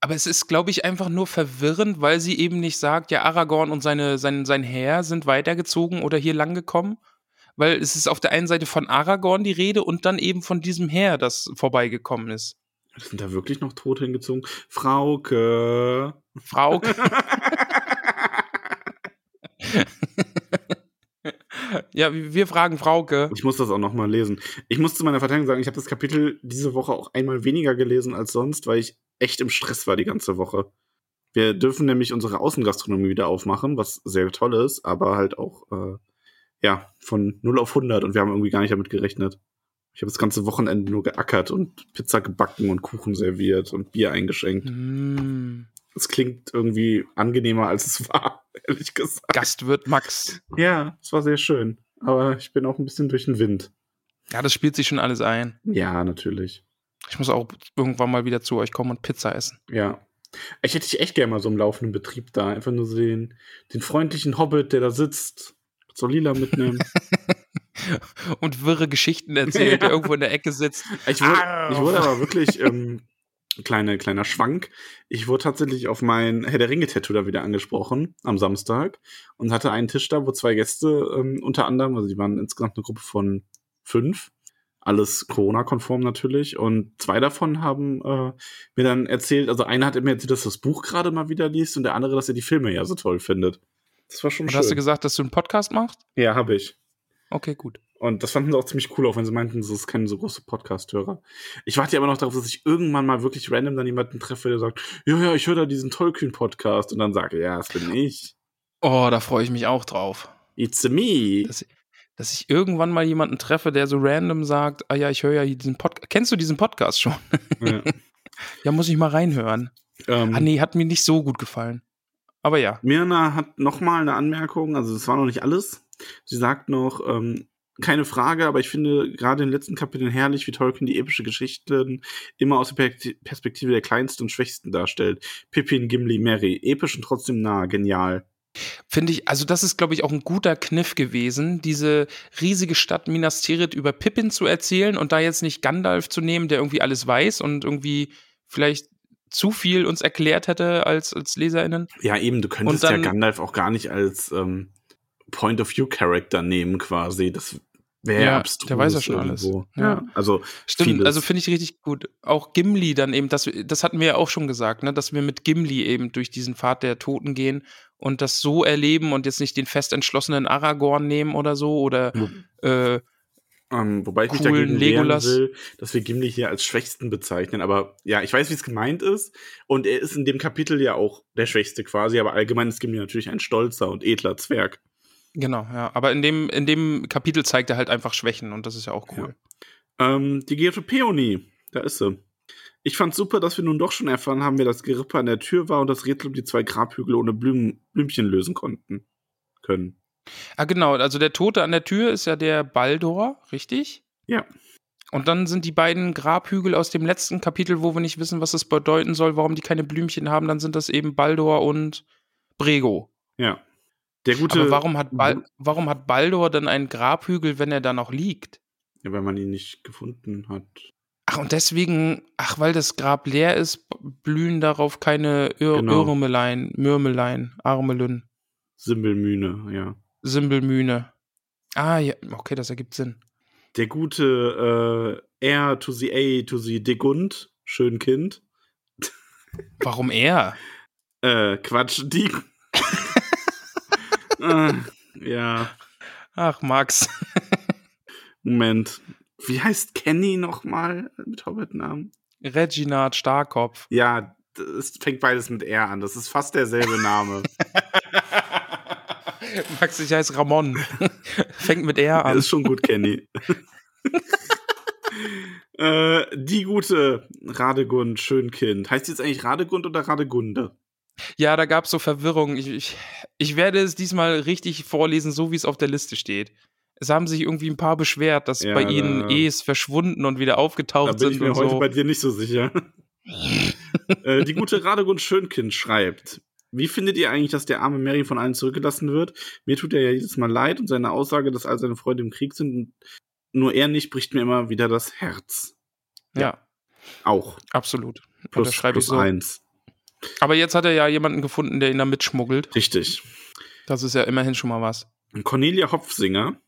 Aber es ist, glaube ich, einfach nur verwirrend, weil sie eben nicht sagt, ja, Aragorn und seine, sein, sein Heer sind weitergezogen oder hier lang gekommen. Weil es ist auf der einen Seite von Aragorn die Rede und dann eben von diesem Heer, das vorbeigekommen ist. sind da wirklich noch Tote hingezogen? Frauke. Frau. ja, wir fragen Frauke. Ich muss das auch noch mal lesen. Ich muss zu meiner Verteidigung sagen, ich habe das Kapitel diese Woche auch einmal weniger gelesen als sonst, weil ich echt im Stress war die ganze Woche. Wir dürfen nämlich unsere Außengastronomie wieder aufmachen, was sehr toll ist, aber halt auch, äh, ja, von 0 auf 100 und wir haben irgendwie gar nicht damit gerechnet. Ich habe das ganze Wochenende nur geackert und Pizza gebacken und Kuchen serviert und Bier eingeschenkt. Hm, Es klingt irgendwie angenehmer, als es war, ehrlich gesagt. Gastwirt Max. Ja, es war sehr schön. Aber ich bin auch ein bisschen durch den Wind. Ja, das spielt sich schon alles ein. Ja, natürlich. Ich muss auch irgendwann mal wieder zu euch kommen und Pizza essen. Ja. Ich hätte dich echt gerne mal so im laufenden Betrieb da. Einfach nur so den, den freundlichen Hobbit, der da sitzt, so lila mitnehmen. Und wirre Geschichten erzählt, Ja. der irgendwo in der Ecke sitzt. ich, wurde, ich wurde aber wirklich, ähm, kleine, kleiner Schwank. Ich wurde tatsächlich auf mein Herr der Ringe-Tattoo da wieder angesprochen am Samstag und hatte einen Tisch da, wo zwei Gäste ähm, unter anderem, also die waren insgesamt eine Gruppe von fünf, alles Corona-konform natürlich. Und zwei davon haben äh, mir dann erzählt, also einer hat mir erzählt, dass das Buch gerade mal wieder liest und der andere, dass er die Filme ja so toll findet. Das war schon Und schön. hast du gesagt, dass du einen Podcast machst? ja, habe ich. Okay, gut. Und das fanden sie auch ziemlich cool, auch wenn sie meinten, das ist kein so großer Podcast-Hörer. Ich warte ja aber noch darauf, dass ich irgendwann mal wirklich random dann jemanden treffe, der sagt, ja, ja, ich höre da diesen Tolkien-Podcast und dann sage, ja, das bin ich. Oh, da freue ich mich auch drauf. It's me. Dass, dass ich irgendwann mal jemanden treffe, der so random sagt, ah ja, ich höre ja diesen Podcast. Kennst du diesen Podcast schon? ja. ja, muss ich mal reinhören. ähm, Ah nee, hat mir nicht so gut gefallen. Aber ja. Mirna hat nochmal eine Anmerkung, also das war noch nicht alles. Sie sagt noch, ähm, keine Frage, aber ich finde gerade in den letzten Kapiteln herrlich, wie Tolkien die epische Geschichten immer aus der Perspektive der Kleinsten und Schwächsten darstellt. Pippin, Gimli, Mary. Episch und trotzdem nah. Genial. Finde ich, also das ist, glaube ich, auch ein guter Kniff gewesen, diese riesige Stadt Minas Tirith über Pippin zu erzählen und da jetzt nicht Gandalf zu nehmen, der irgendwie alles weiß und irgendwie vielleicht zu viel uns erklärt hätte als, als LeserInnen. Ja, eben, du könntest dann, ja Gandalf auch gar nicht als ähm, Point-of-View-Character nehmen, quasi. Das wäre ja, abstrus. Der weiß ja schon irgendwo. alles. Ja, also Stimmt, vieles. also finde ich richtig gut. Auch Gimli dann eben, das, das hatten wir ja auch schon gesagt, ne, dass wir mit Gimli eben durch diesen Pfad der Toten gehen und das so erleben und jetzt nicht den fest entschlossenen Aragorn nehmen oder so oder mhm. äh, ähm, wobei ich mich dagegen Legolas. will, dass wir Gimli hier als Schwächsten bezeichnen. Aber ja, ich weiß, wie es gemeint ist. Und er ist in dem Kapitel ja auch der Schwächste quasi. Aber allgemein ist Gimli natürlich ein stolzer und edler Zwerg. Genau, ja. Aber in dem, in dem Kapitel zeigt er halt einfach Schwächen und das ist ja auch cool. Ja. Ähm, die Gerte Peony, da ist sie. Ich fand's super, dass wir nun doch schon erfahren haben, wer das Gerippe an der Tür war und das Rätsel um die zwei Grabhügel ohne Blüm Blümchen lösen konnten. Können. Ah, genau. Also der Tote an der Tür ist ja der Baldor, richtig? Ja. Und dann sind die beiden Grabhügel aus dem letzten Kapitel, wo wir nicht wissen, was es bedeuten soll, warum die keine Blümchen haben, dann sind das eben Baldor und Brego. Ja. Der gute. Aber warum hat, Bal warum hat Baldor dann einen Grabhügel, wenn er da noch liegt? Ja, weil man ihn nicht gefunden hat. Ach, und deswegen, ach, weil das Grab leer ist, blühen darauf keine Ir genau. Irmelein, Mürmelein, Armelün. Simbelmühne, ja. Simbelmühne. Ah, ja, okay, das ergibt Sinn. Der gute äh, R to the A to the Degund, schön Kind. Warum er? äh, Quatsch, die. äh, ja. Ach, Max. Moment. Wie heißt Kenny nochmal mit Hobbit-Namen? Reginald Starkopf. Ja, es fängt beides mit R an. Das ist fast derselbe Name. Max, ich heiße Ramon. fängt mit R an. Das ist schon gut, Kenny. äh, die gute Radegund Schönkind. Heißt die jetzt eigentlich Radegund oder Radegunde? Ja, da gab es so Verwirrung. Ich, ich, ich werde es diesmal richtig vorlesen, so wie es auf der Liste steht es haben sich irgendwie ein paar beschwert, dass ja, bei ihnen ja. E's verschwunden und wieder aufgetaucht sind. Da bin ich mir heute so. bei dir nicht so sicher. äh, die gute Radegund Schönkind schreibt. Wie findet ihr eigentlich, dass der arme Mary von allen zurückgelassen wird? Mir tut er ja jedes Mal leid und seine Aussage, dass all seine Freunde im Krieg sind und nur er nicht, bricht mir immer wieder das Herz. Ja. ja. Auch. Absolut. Plus, plus so. eins. Aber jetzt hat er ja jemanden gefunden, der ihn da mitschmuggelt. Richtig. Das ist ja immerhin schon mal was. Cornelia Hopfsinger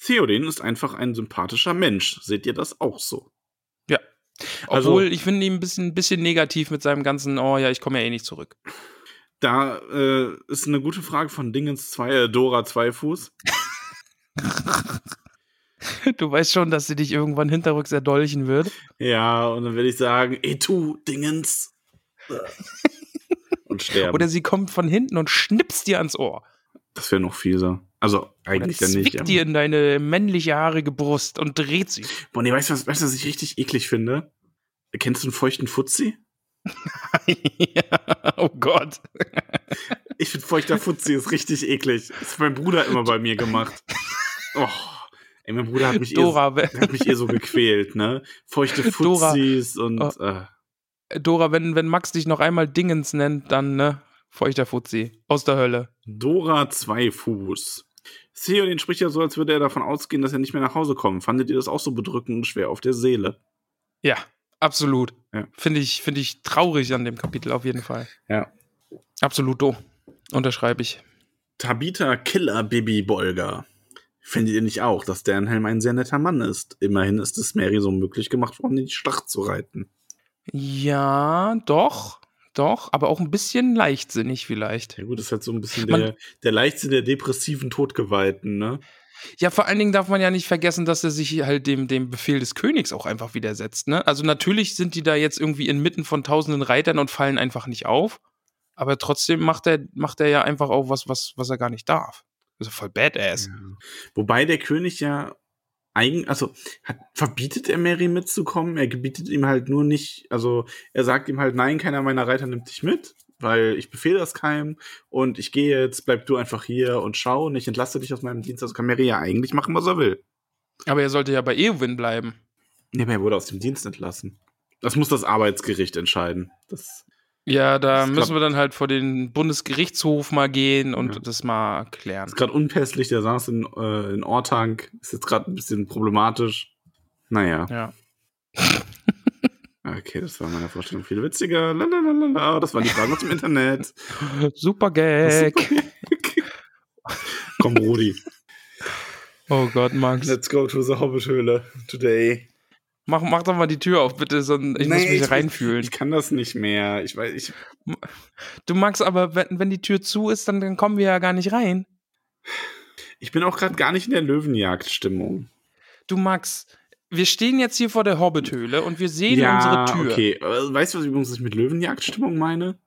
Theoden ist einfach ein sympathischer Mensch. Seht ihr das auch so? Ja. Also Obwohl, also, ich finde ihn ein bisschen, bisschen negativ mit seinem ganzen, oh ja, ich komme ja eh nicht zurück. Da äh, ist eine gute Frage von Dingens 2, äh, Dora Zweifuß. du weißt schon, dass sie dich irgendwann hinterrücks erdolchen wird. Ja, und dann werde ich sagen, ey tu, Dingens. und sterben. Oder sie kommt von hinten und schnippst dir ans Ohr. Das wäre noch fieser. Also eigentlich dann nicht. Zwickt dir in deine männliche haarige Brust und dreht sie. Boah, nee, weißt du, was, weißt, was ich richtig eklig finde? Kennst du einen feuchten Fuzzi? ja, oh Gott. ich finde feuchter Fuzzi ist richtig eklig. Das hat mein Bruder immer bei mir gemacht. Oh. Ey, mein Bruder hat mich, Dora, eh, hat mich eh so gequält, ne? Feuchte Fuzzis Dora, und. Oh. Äh. Dora, wenn, wenn Max dich noch einmal Dingens nennt, dann, ne? Feuchter Fuzzi. Aus der Hölle. Dora Zweifuß. Theoden spricht ja so, als würde er davon ausgehen, dass er nicht mehr nach Hause kommt. Fandet ihr das auch so bedrückend und schwer auf der Seele? Ja, absolut. Ja. Finde ich, find ich traurig an dem Kapitel auf jeden Fall. Ja. Absolut do. Unterschreibe ich. Tabitha Killer Bibi Bolger. Findet ihr nicht auch, dass Dernhelm ein sehr netter Mann ist? Immerhin ist es Mary so möglich gemacht worden, in die Schlacht zu reiten. Ja, doch. Doch, aber auch ein bisschen leichtsinnig vielleicht. Ja gut, das ist halt so ein bisschen der, der Leichtsinn der depressiven Todgeweihten, ne? Ja, vor allen Dingen darf man ja nicht vergessen, dass er sich halt dem, dem Befehl des Königs auch einfach widersetzt, ne? Also natürlich sind die da jetzt irgendwie inmitten von tausenden Reitern und fallen einfach nicht auf. Aber trotzdem macht er, macht er ja einfach auch was, was, was er gar nicht darf. Also voll badass. Ja. Wobei der König ja eigen, also hat, verbietet er Mary mitzukommen. Er gebietet ihm halt nur nicht, also er sagt ihm halt, nein, keiner meiner Reiter nimmt dich mit. Weil ich befehle das keinem und ich gehe jetzt, bleib du einfach hier und schau und ich entlasse dich aus meinem Dienst. Also kann Mary ja eigentlich machen, was er will. Aber er sollte ja bei Eowyn bleiben. Nee, aber er wurde aus dem Dienst entlassen. Das muss das Arbeitsgericht entscheiden. Das, Ja, da Das müssen wir dann halt vor den Bundesgerichtshof mal gehen und Ja. das mal klären. ist gerade unpässlich, der saß in, äh, in Ortank, ist jetzt gerade ein bisschen problematisch. Naja, Ja. okay, das war meine Vorstellung viel witziger. Lalalala, das waren die Fragen aus dem Internet. Super Gag. Komm, Rudi, Oh Gott, Max. let's go to the Hobbit-Höhle today. Mach, mach doch mal die Tür auf, bitte, sonst ich muss Nee, mich ich- reinfühlen. Ich kann das nicht mehr. Ich weiß, ich, Du Max, aber wenn, wenn die Tür zu ist, dann, dann kommen wir ja gar nicht rein. ich bin auch gerade gar nicht in der Löwenjagd-Stimmung. Du Max, wir stehen jetzt hier vor der Hobbithöhle und wir sehen unsere Tür. okay. Aber Weißt du, was übrigens ich mit Löwenjagd-Stimmung meine?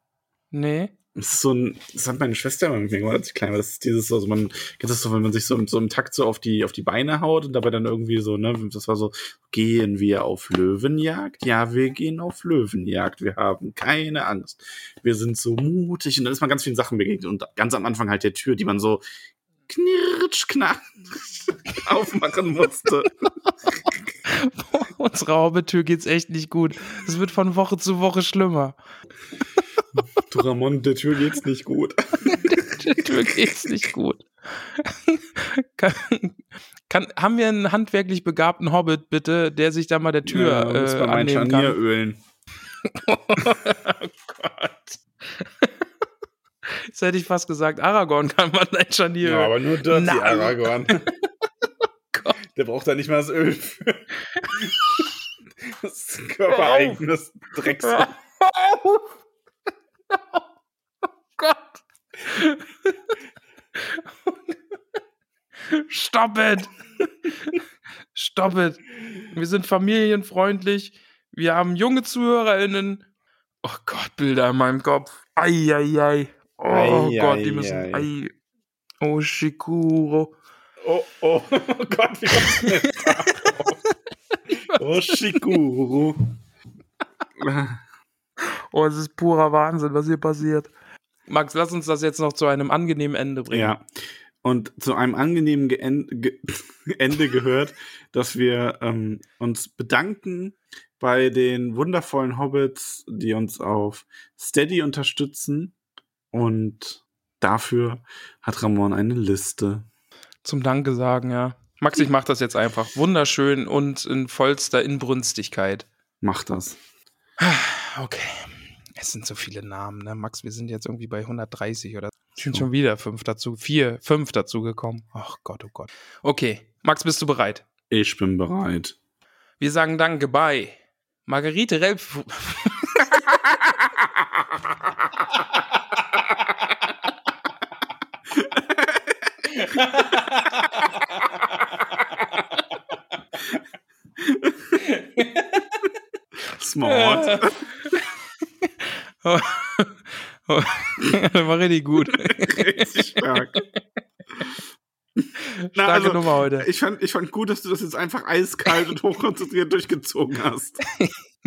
Nee. Das ist so ein, das hat meine Schwester immer mit mir gemacht, als ich klein war. Das ist dieses, also man, kennt das so, wenn man sich so, so im Takt so auf die, auf die Beine haut und dabei dann irgendwie so, ne, das war so, gehen wir auf Löwenjagd? Ja, wir gehen auf Löwenjagd. Wir haben keine Angst. Wir sind so mutig und dann ist man ganz vielen Sachen begegnet und ganz am Anfang halt der Tür, die man so knirsch, knarsch aufmachen musste. Unserer Hobbitür geht's echt nicht gut. Es wird von Woche zu Woche schlimmer. Du Ramon, der Tür geht's nicht gut. Der Tür geht's nicht gut. kann, kann, haben wir einen handwerklich begabten Hobbit, bitte, der sich da mal der Tür Ja, äh, annehmen Scharnier kann? ölen. oh Gott. Jetzt hätte ich fast gesagt, Aragorn kann man ein Scharnier. Ja, aber nur Dirty Nein. Aragorn. Gott. Der braucht da nicht mal das Öl für. Das ist ein körpereigenes Drecks. Hör auf. Oh Gott. Stop it. Stop it. Wir sind familienfreundlich. Wir haben junge ZuhörerInnen. Oh Gott, Bilder in meinem Kopf. Eieiei. Oh Ei, Gott, ei, die müssen. ei. Oh, Shikuro. Oh, oh, oh Gott, wie kommst du denn? Oh, Shikuru. Oh, es ist purer Wahnsinn, was hier passiert. Max, lass uns das jetzt noch zu einem angenehmen Ende bringen. Ja. Und zu einem angenehmen Geen- Ge Ende gehört, dass wir ähm, uns bedanken bei den wundervollen Hobbits, die uns auf Steady unterstützen. Und dafür hat Ramon eine Liste. Zum Danke sagen, ja. Max, ich mach das jetzt einfach. Wunderschön und in vollster Inbrünstigkeit. Mach das. Okay. Es sind so viele Namen, ne? Max, wir sind jetzt irgendwie bei 130 oder es sind schon wieder fünf dazu, vier, fünf dazu gekommen. Ach Gott, oh Gott. Okay, Max, bist du bereit? Ich bin bereit. Wir sagen Danke bei Margarete Relf. Smart. War richtig gut. Richtig stark. Starke Na, also, Nummer heute. Ich fand, ich fand gut, dass du das jetzt einfach eiskalt und hochkonzentriert durchgezogen hast.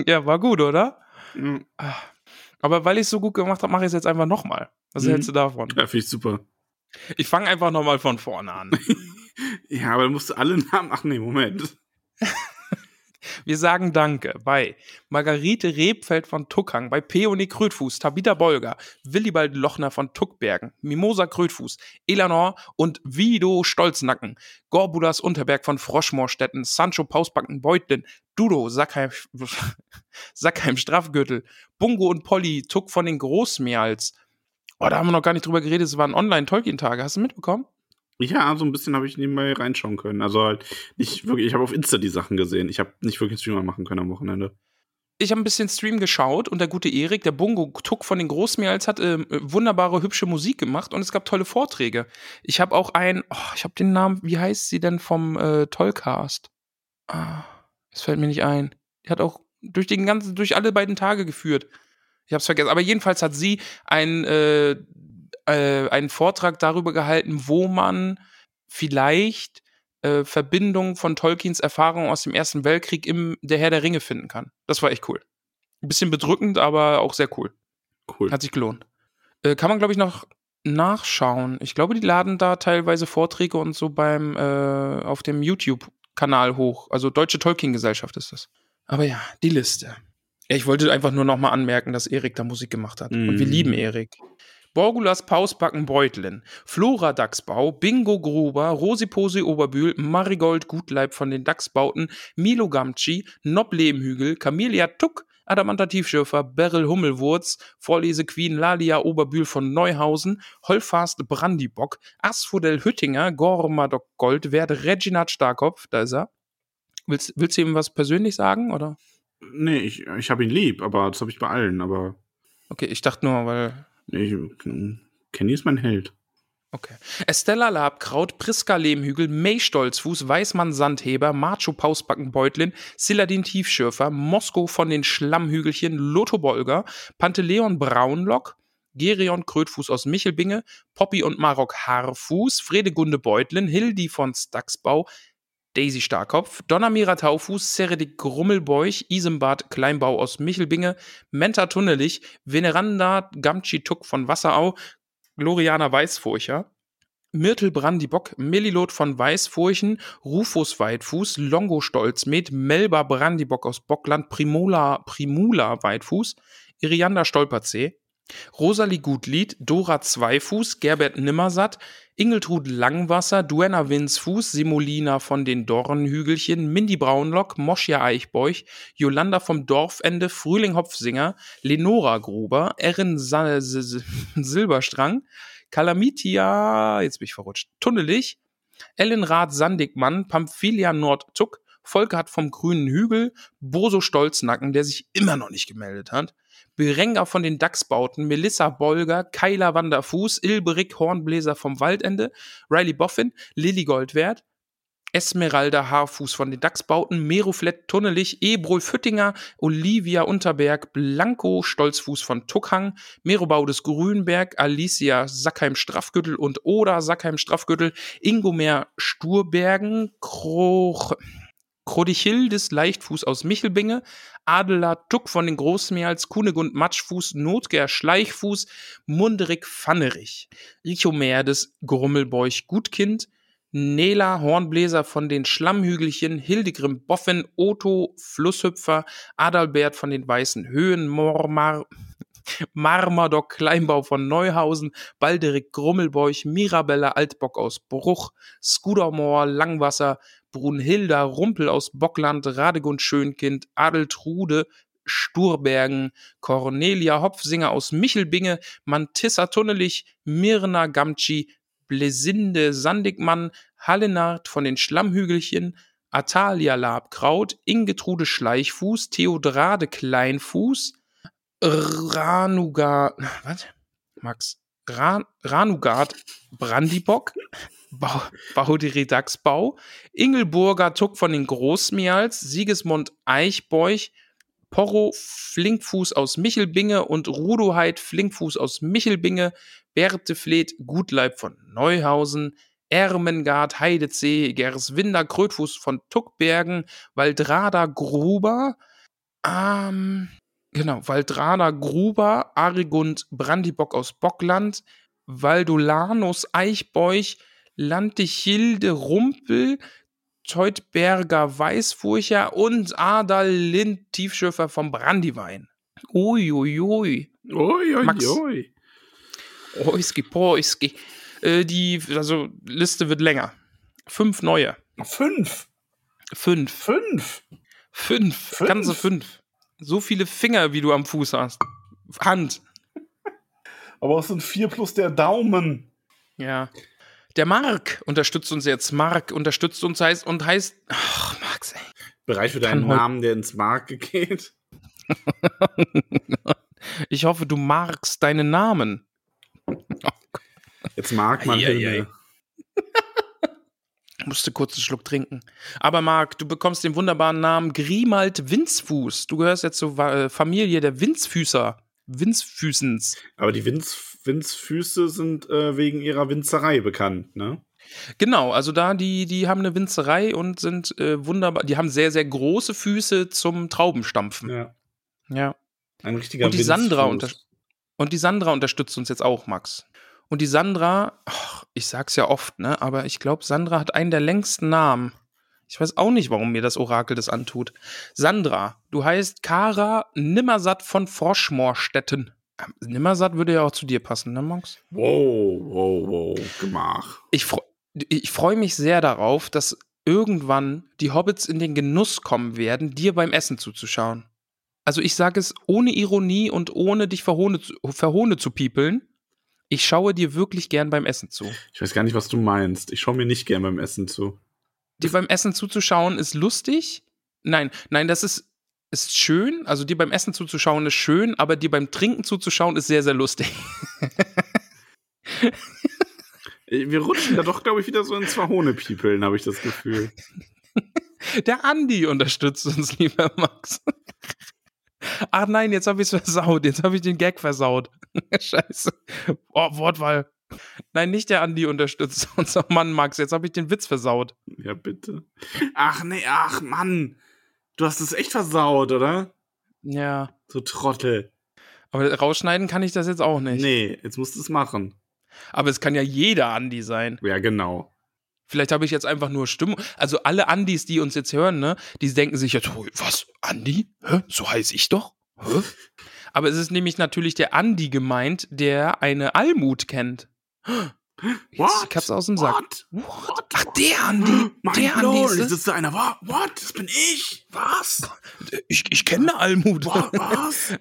Ja, war gut, oder? Ja, Aber weil ich es so gut gemacht habe, mache ich es jetzt einfach nochmal. Was Mhm. hältst du davon? finde ich super. Ich fange einfach nochmal von vorne an. Ja, aber dann musst du alle Namen. Ach nee, Moment. Wir sagen Danke bei Margarete Rebfeld von Tuckang, bei Peony Krötfuß, Tabitha Bolger, Willibald Lochner von Tuckbergen, Mimosa Krötfuß, Elanor und Vido Stolznacken, Gorbulas Unterberg von Froschmoorstetten, Sancho Pausbacken Beutlin, Dudo Sackheim, Sackheim Strafgürtel, Bungo und Polly Tuck von den Großmeals. Oh, da haben wir noch gar nicht drüber geredet, es waren Online-Tolkien-Tage. Hast du mitbekommen? Ja, so ein bisschen habe ich nebenbei reinschauen können. Also halt nicht wirklich, ich habe auf Insta die Sachen gesehen. Ich habe nicht wirklich einen Streamer machen können am Wochenende. ich habe ein bisschen Stream geschaut und der gute Erik, der Bungo Tuck von den Großmeals, hat äh, wunderbare, hübsche Musik gemacht und es gab tolle Vorträge. Ich habe auch ein, oh, ich habe den Namen, wie heißt sie denn vom äh, Tollcast? Ah, es fällt mir nicht ein. Die hat auch durch den ganzen, durch alle beiden Tage geführt. Ich habe es vergessen. Aber jedenfalls hat sie ein, äh, äh, einen Vortrag darüber gehalten, wo man vielleicht äh, Verbindungen von Tolkiens Erfahrungen aus dem Ersten Weltkrieg im Der Herr der Ringe finden kann. Das war echt cool. Ein bisschen bedrückend, aber auch sehr cool. Cool. Hat sich gelohnt. Äh, kann man, glaube ich, noch nachschauen. Ich glaube, die laden da teilweise Vorträge und so beim äh, auf dem YouTube-Kanal hoch. Also Deutsche Tolkien-Gesellschaft ist das. Aber ja, die Liste. Ich wollte einfach nur noch mal anmerken, dass Erik da Musik gemacht hat. Und wir Mm. lieben Erik. Borgulas Pausbacken Beutlin, Flora Dachsbau, Bingo Gruber, Rosiposi Oberbühl, Marigold Gutleib von den Dachsbauten, Milo Gamci, Nob Lehmhügel, Camelia Tuck, Adamanta Tiefschürfer, Beryl Hummelwurz, Vorlese Queen Lalia Oberbühl von Neuhausen, Holfast Brandibock, Asphodel Hüttinger, Gormadok Gold, Werde Reginat Starkopf, da ist er. Willst, willst du ihm was persönlich sagen, oder? Nee, ich, ich habe ihn lieb, aber das habe ich bei allen. Aber Okay, ich dachte nur, weil nee, Kenny ist mein Held. Okay. Estella Labkraut, Priska Lehmhügel, May Stolzfuß, Weißmann Sandheber, Macho Pausbacken Beutlin, Siladin Tiefschürfer, Mosko von den Schlammhügelchen, Lotto Bolger, Panteleon Braunlock, Gerion Krötfuß aus Michelbinge, Poppy und Marok Haarfuß, Fredegunde Beutlin, Hildi von Stacksbau, Daisy Starkopf, Donnermira Taufuß, Seredik Grummelbeuch, Isembad Kleinbau aus Michelbinge, Menta Tunnelich, Veneranda Gamci Tuck von Wasserau, Gloriana Weißfurcher, Myrtle Brandibock, Melilot von Weißfurchen, Rufus Weitfuß, Longo Stolzmet, Melba Brandibock aus Bockland, Primula, Primula Weitfuß, Irianda Stolperzee, Rosalie Gutlied, Dora Zweifuß, Gerbert Nimmersatt, Ingeltrud Langwasser, Duenna Winsfuß, Simolina von den Dornhügelchen, Mindy Braunlock, Moschia Eichbeuch, Jolanda vom Dorfende, Frühling Hopfsinger, Lenora Gruber, Erin Silberstrang, Kalamitia, jetzt bin ich verrutscht, Tunnelich, Ellen Rath Sandigmann, Pamphilia Nordzuck, Volker vom Grünen Hügel, Boso Stolznacken, der sich immer noch nicht gemeldet hat, Berenger von den Dachsbauten, Melissa Bolger, Kyla Wanderfuß, Ilberik Hornbläser vom Waldende, Riley Boffin, Lilly Goldwert, Esmeralda Haarfuß von den Dachsbauten, Meruflett Tunnelich, Ebrol Füttinger, Olivia Unterberg, Blanco Stolzfuß von Tuckhang, Merobaudes Grünberg, Alicia Sackheim Straffgürtel und Oda Sackheim Straffgürtel, Ingomer Sturbergen, Kroch, Krodichildes Leichtfuß aus Michelbinge, Adela Tuck von den Großmeerls, Kunegund Matschfuß, Notger Schleichfuß, Munderig Pfannerich, Richomer des Grummelbeuch Gutkind, Nela Hornbläser von den Schlammhügelchen, Hildegrim Boffen, Otto Flusshüpfer, Adalbert von den Weißen Höhen, Mormar, Marmadoc Kleinbau von Neuhausen, Balderik Grummelbeuch, Mirabella Altbock aus Bruch, Skudermoor Langwasser, Brunhilda Rumpel aus Bockland, Radegund Schönkind, Adeltrude Sturbergen, Cornelia Hopfsinger aus Michelbinge, Mantissa Tunnelich, Mirna Gamci, Blesinde Sandigmann, Hallenard von den Schlammhügelchen, Atalia Labkraut, Ingetrude Schleichfuß, Theodrade Kleinfuß, Ranuga, was? Max, Ran, Ranugard Brandibock, Bau, Ingelburger Tuck von den Großmeals, Sigismund Eichbeuch, Porro Flinkfuß aus Michelbinge und Rudoheit Flinkfuß aus Michelbinge, Bertefleth Gutleib von Neuhausen, Ermengard Heidezee, Gerswinder Krötfuß von Tuckbergen, Waldrada Gruber, ähm, genau, Waldrada Gruber, Arigund Brandibock aus Bockland, Valdolanus Eichbeuch, Lantichilde Rumpel, Teutberger Weißfurcher und Adal Lind Tiefschürfer vom Brandywein. Uiuiui. Ui, ui, Max. ui. Oiski, poiski. Äh, die also, Liste wird länger. Fünf neue. Fünf. Fünf. Fünf. Fünf. Fünf? Ganze fünf. So viele Finger, wie du am Fuß hast. Hand. Aber es sind vier plus der Daumen. Ja. Der Mark unterstützt uns jetzt. Mark unterstützt uns heißt und heißt. Ach, Max, ey. Bereit für deinen Namen, der ins Mark geht? Ich hoffe, du magst deinen Namen. Jetzt mag man. Filme. Musste kurz einen Schluck trinken. Aber Marc, du bekommst den wunderbaren Namen Grimald Winzfuß. Du gehörst jetzt zur Familie der Winzfüßer. Winzfüßens. Aber die Winz, Winzfüße sind äh, wegen ihrer Winzerei bekannt, ne? Genau, also da, die, die haben eine Winzerei und sind äh, wunderbar. Die haben sehr, sehr große Füße zum Traubenstampfen. Ja. Ja. Ein richtiger Und die Sandra Winzfuß. unter Und die Sandra unterstützt uns jetzt auch, Max. Und die Sandra, ach, ich sag's ja oft, ne, aber ich glaube, Sandra hat einen der längsten Namen. Ich weiß auch nicht, warum mir das Orakel das antut. Sandra, du heißt Kara Nimmersatt von Froschmorstetten. Ähm, Nimmersatt würde ja auch zu dir passen, ne, Max? Wow, wow, wow, Gemach. Ich, ich freue mich sehr darauf, dass irgendwann die Hobbits in den Genuss kommen werden, dir beim Essen zuzuschauen. Also ich sage es ohne Ironie und ohne dich verhohne, verhohne zu piepeln. Ich schaue dir wirklich gern beim Essen zu. Ich weiß gar nicht, was du meinst. Ich schaue mir nicht gern beim Essen zu. Dir beim Essen zuzuschauen ist lustig. Nein, nein, das ist, ist schön. Also dir beim Essen zuzuschauen ist schön, aber dir beim Trinken zuzuschauen ist sehr, sehr lustig. Wir rutschen da doch, glaube ich, wieder so ins Verhohne-Piepeln, habe ich das Gefühl. Der Andi unterstützt uns, lieber Max. Ach nein, jetzt habe ich es versaut. Jetzt habe ich den Gag versaut. Scheiße. Oh, Wortwahl. Nein, nicht der Andi unterstützt uns. Oh Mann, Max, jetzt habe ich den Witz versaut. Ja, bitte. Ach nee, ach Mann. Du hast es echt versaut, oder? Ja. So Trottel. Aber rausschneiden kann ich das jetzt auch nicht. Nee, jetzt musst du es machen. Aber es kann ja jeder Andi sein. Ja, genau. Vielleicht habe ich jetzt einfach nur Stimmung. Also alle Andis, die uns jetzt hören, ne, die denken sich jetzt, was, Andi? Hä? So heiße ich doch? Hä? Aber es ist nämlich natürlich der Andi gemeint, der eine Almut kennt. What? Katze aus dem Sack. What? What? Ach, der Andi. Mein der Andi Lord, ist ist das. das einer? What? What? Das bin ich? Was? Ich, ich kenne Almut. What? Was?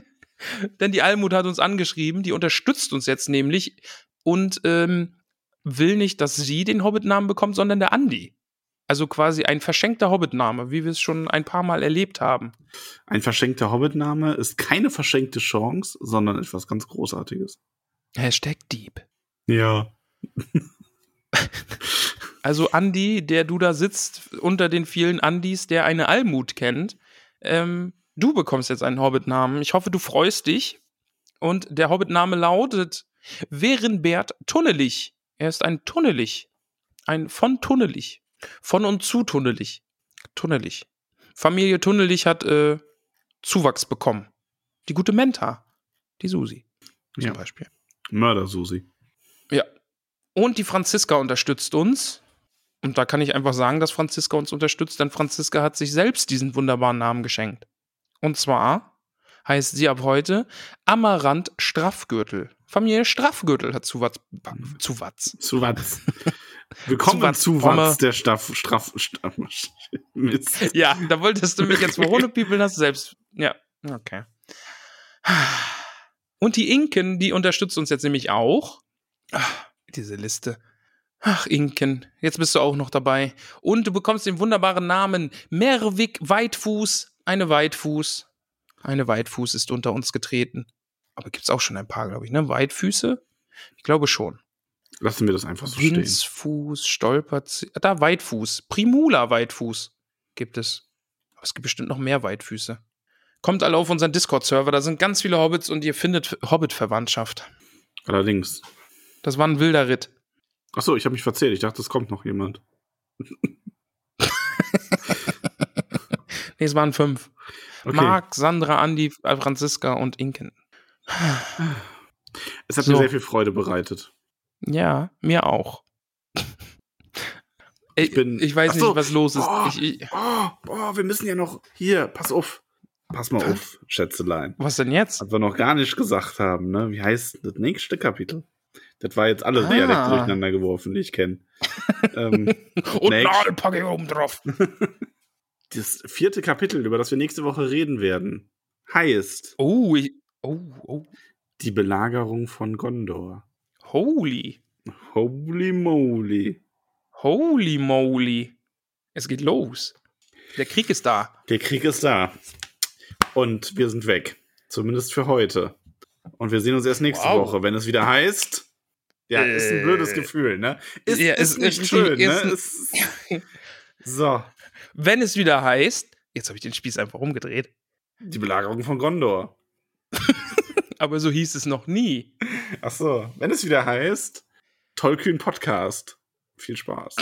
Denn die Almut hat uns angeschrieben, die unterstützt uns jetzt nämlich und ähm, will nicht, dass sie den Hobbit-Namen bekommt, sondern der Andi. Also quasi ein verschenkter Hobbit-Name, wie wir es schon ein paar Mal erlebt haben. Ein verschenkter Hobbit-Name ist keine verschenkte Chance, sondern etwas ganz Großartiges. Hashtag Dieb. Ja. Also Andi, der du da sitzt unter den vielen Andis, der eine Almut kennt, ähm, du bekommst jetzt einen Hobbit-Namen. Ich hoffe, du freust dich. Und der Hobbit-Name lautet Werenbert Tunnelich. Er ist ein Tunnelich. Ein von Tunnelich. Von und zu Tunnelich. Tunnelich. Familie Tunnelich hat äh, Zuwachs bekommen. Die gute Menta. Die Susi. Zum Ja. Beispiel. Mörder-Susi. Ja. Und die Franziska unterstützt uns. Und da kann ich einfach sagen, dass Franziska uns unterstützt, denn Franziska hat sich selbst diesen wunderbaren Namen geschenkt. Und zwar heißt sie ab heute Amarant Straffgürtel. Familie Straffgürtel hat Zuwatz. Zuwatz. Zu was? Willkommen Zuwatz, zu was der Staff, Straff, Straff, Mist. Ja, da wolltest du mich jetzt vorne piepeln, hast du selbst. Ja, okay. Und die Inken, die unterstützt uns jetzt nämlich auch. Ach, diese Liste. Ach, Inken, jetzt bist du auch noch dabei. Und du bekommst den wunderbaren Namen Merwig Weitfuß. Eine Weitfuß. Eine Weitfuß ist unter uns getreten. Aber gibt's auch schon ein paar, glaube ich, ne? Weitfüße? Ich glaube schon. Lassen wir das einfach so stehen. Winzfuß, Stolpert, da Weitfuß, Primula Weitfuß gibt es. Aber es gibt bestimmt noch mehr Weitfüße. Kommt alle auf unseren Discord-Server, da sind ganz viele Hobbits und ihr findet Hobbit-Verwandtschaft. Allerdings. Das war ein wilder Ritt. Achso, ich habe mich verzählt. Ich dachte, es kommt noch jemand. Nee, es waren fünf. Okay. Marc, Sandra, Andi, äh, Franziska und Inken. es hat So. mir sehr viel Freude bereitet. Ja, mir auch. Ich, bin- ich weiß so. nicht, was los ist. Oh, Ich, ich, oh, oh, wir müssen ja noch. Hier, pass auf. Pass mal auf, Schätzelein. was denn jetzt? Was wir noch gar nicht gesagt haben, ne? Wie heißt das nächste Kapitel? Das war jetzt alle Ah. Dialekte durcheinander geworfen, die ich kenne. ähm, Und Next. Nadelpacke oben drauf. das vierte Kapitel, über das wir nächste Woche reden werden, heißt Oh, ich, oh, oh. die Belagerung von Gondor. Holy. Holy moly. Holy moly. Es geht los. Der Krieg ist da. Der Krieg ist da. Und wir sind weg. Zumindest für heute. Und wir sehen uns erst nächste Wow. Woche, wenn es wieder heißt. Ja, ist ein Äh. blödes Gefühl, ne? Ist, Ja, ist es- nicht schön, ne? Ist, so. Wenn es wieder heißt, jetzt habe ich den Spieß einfach umgedreht, Die Belagerung von Gondor. aber so hieß es noch nie. Ach so. Wenn es wieder heißt, Tollkühn Podcast. Viel Spaß.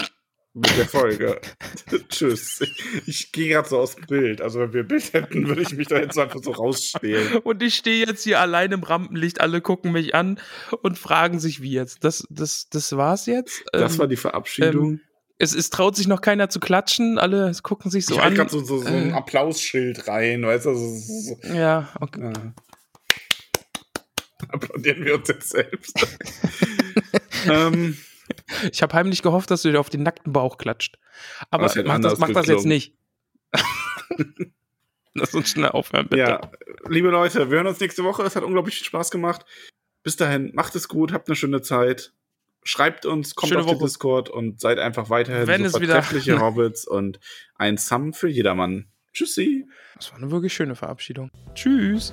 mit der Folge. Tschüss. Ich, ich gehe gerade so aus dem Bild. Also wenn wir ein Bild hätten, würde ich mich da jetzt einfach so rausstehlen. Und ich stehe jetzt hier allein im Rampenlicht, alle gucken mich an und fragen sich, wie jetzt. Das, das, das war's jetzt? Das Ähm, war die Verabschiedung. ähm, es, es traut sich noch keiner zu klatschen, alle gucken sich so ich an. gerade so, so, so ein Äh. Applausschild rein, weißt du? So, so. Ja, okay. Ja. Applaudieren wir uns jetzt selbst. ähm, Ich habe heimlich gehofft, dass du dir auf den nackten Bauch klatscht. Aber Das mach, das, mach das jetzt nicht. Lass uns schnell aufhören, bitte. ja, liebe Leute, wir hören uns nächste Woche. Es hat unglaublich viel Spaß gemacht. Bis dahin, macht es gut, habt eine schöne Zeit. Schreibt uns, kommt Schöne auf die Woche. Discord und seid einfach weiterhin Wenn so vortreffliche Hobbits und ein Sam für jedermann. Tschüssi. Das war eine wirklich schöne Verabschiedung. Tschüss.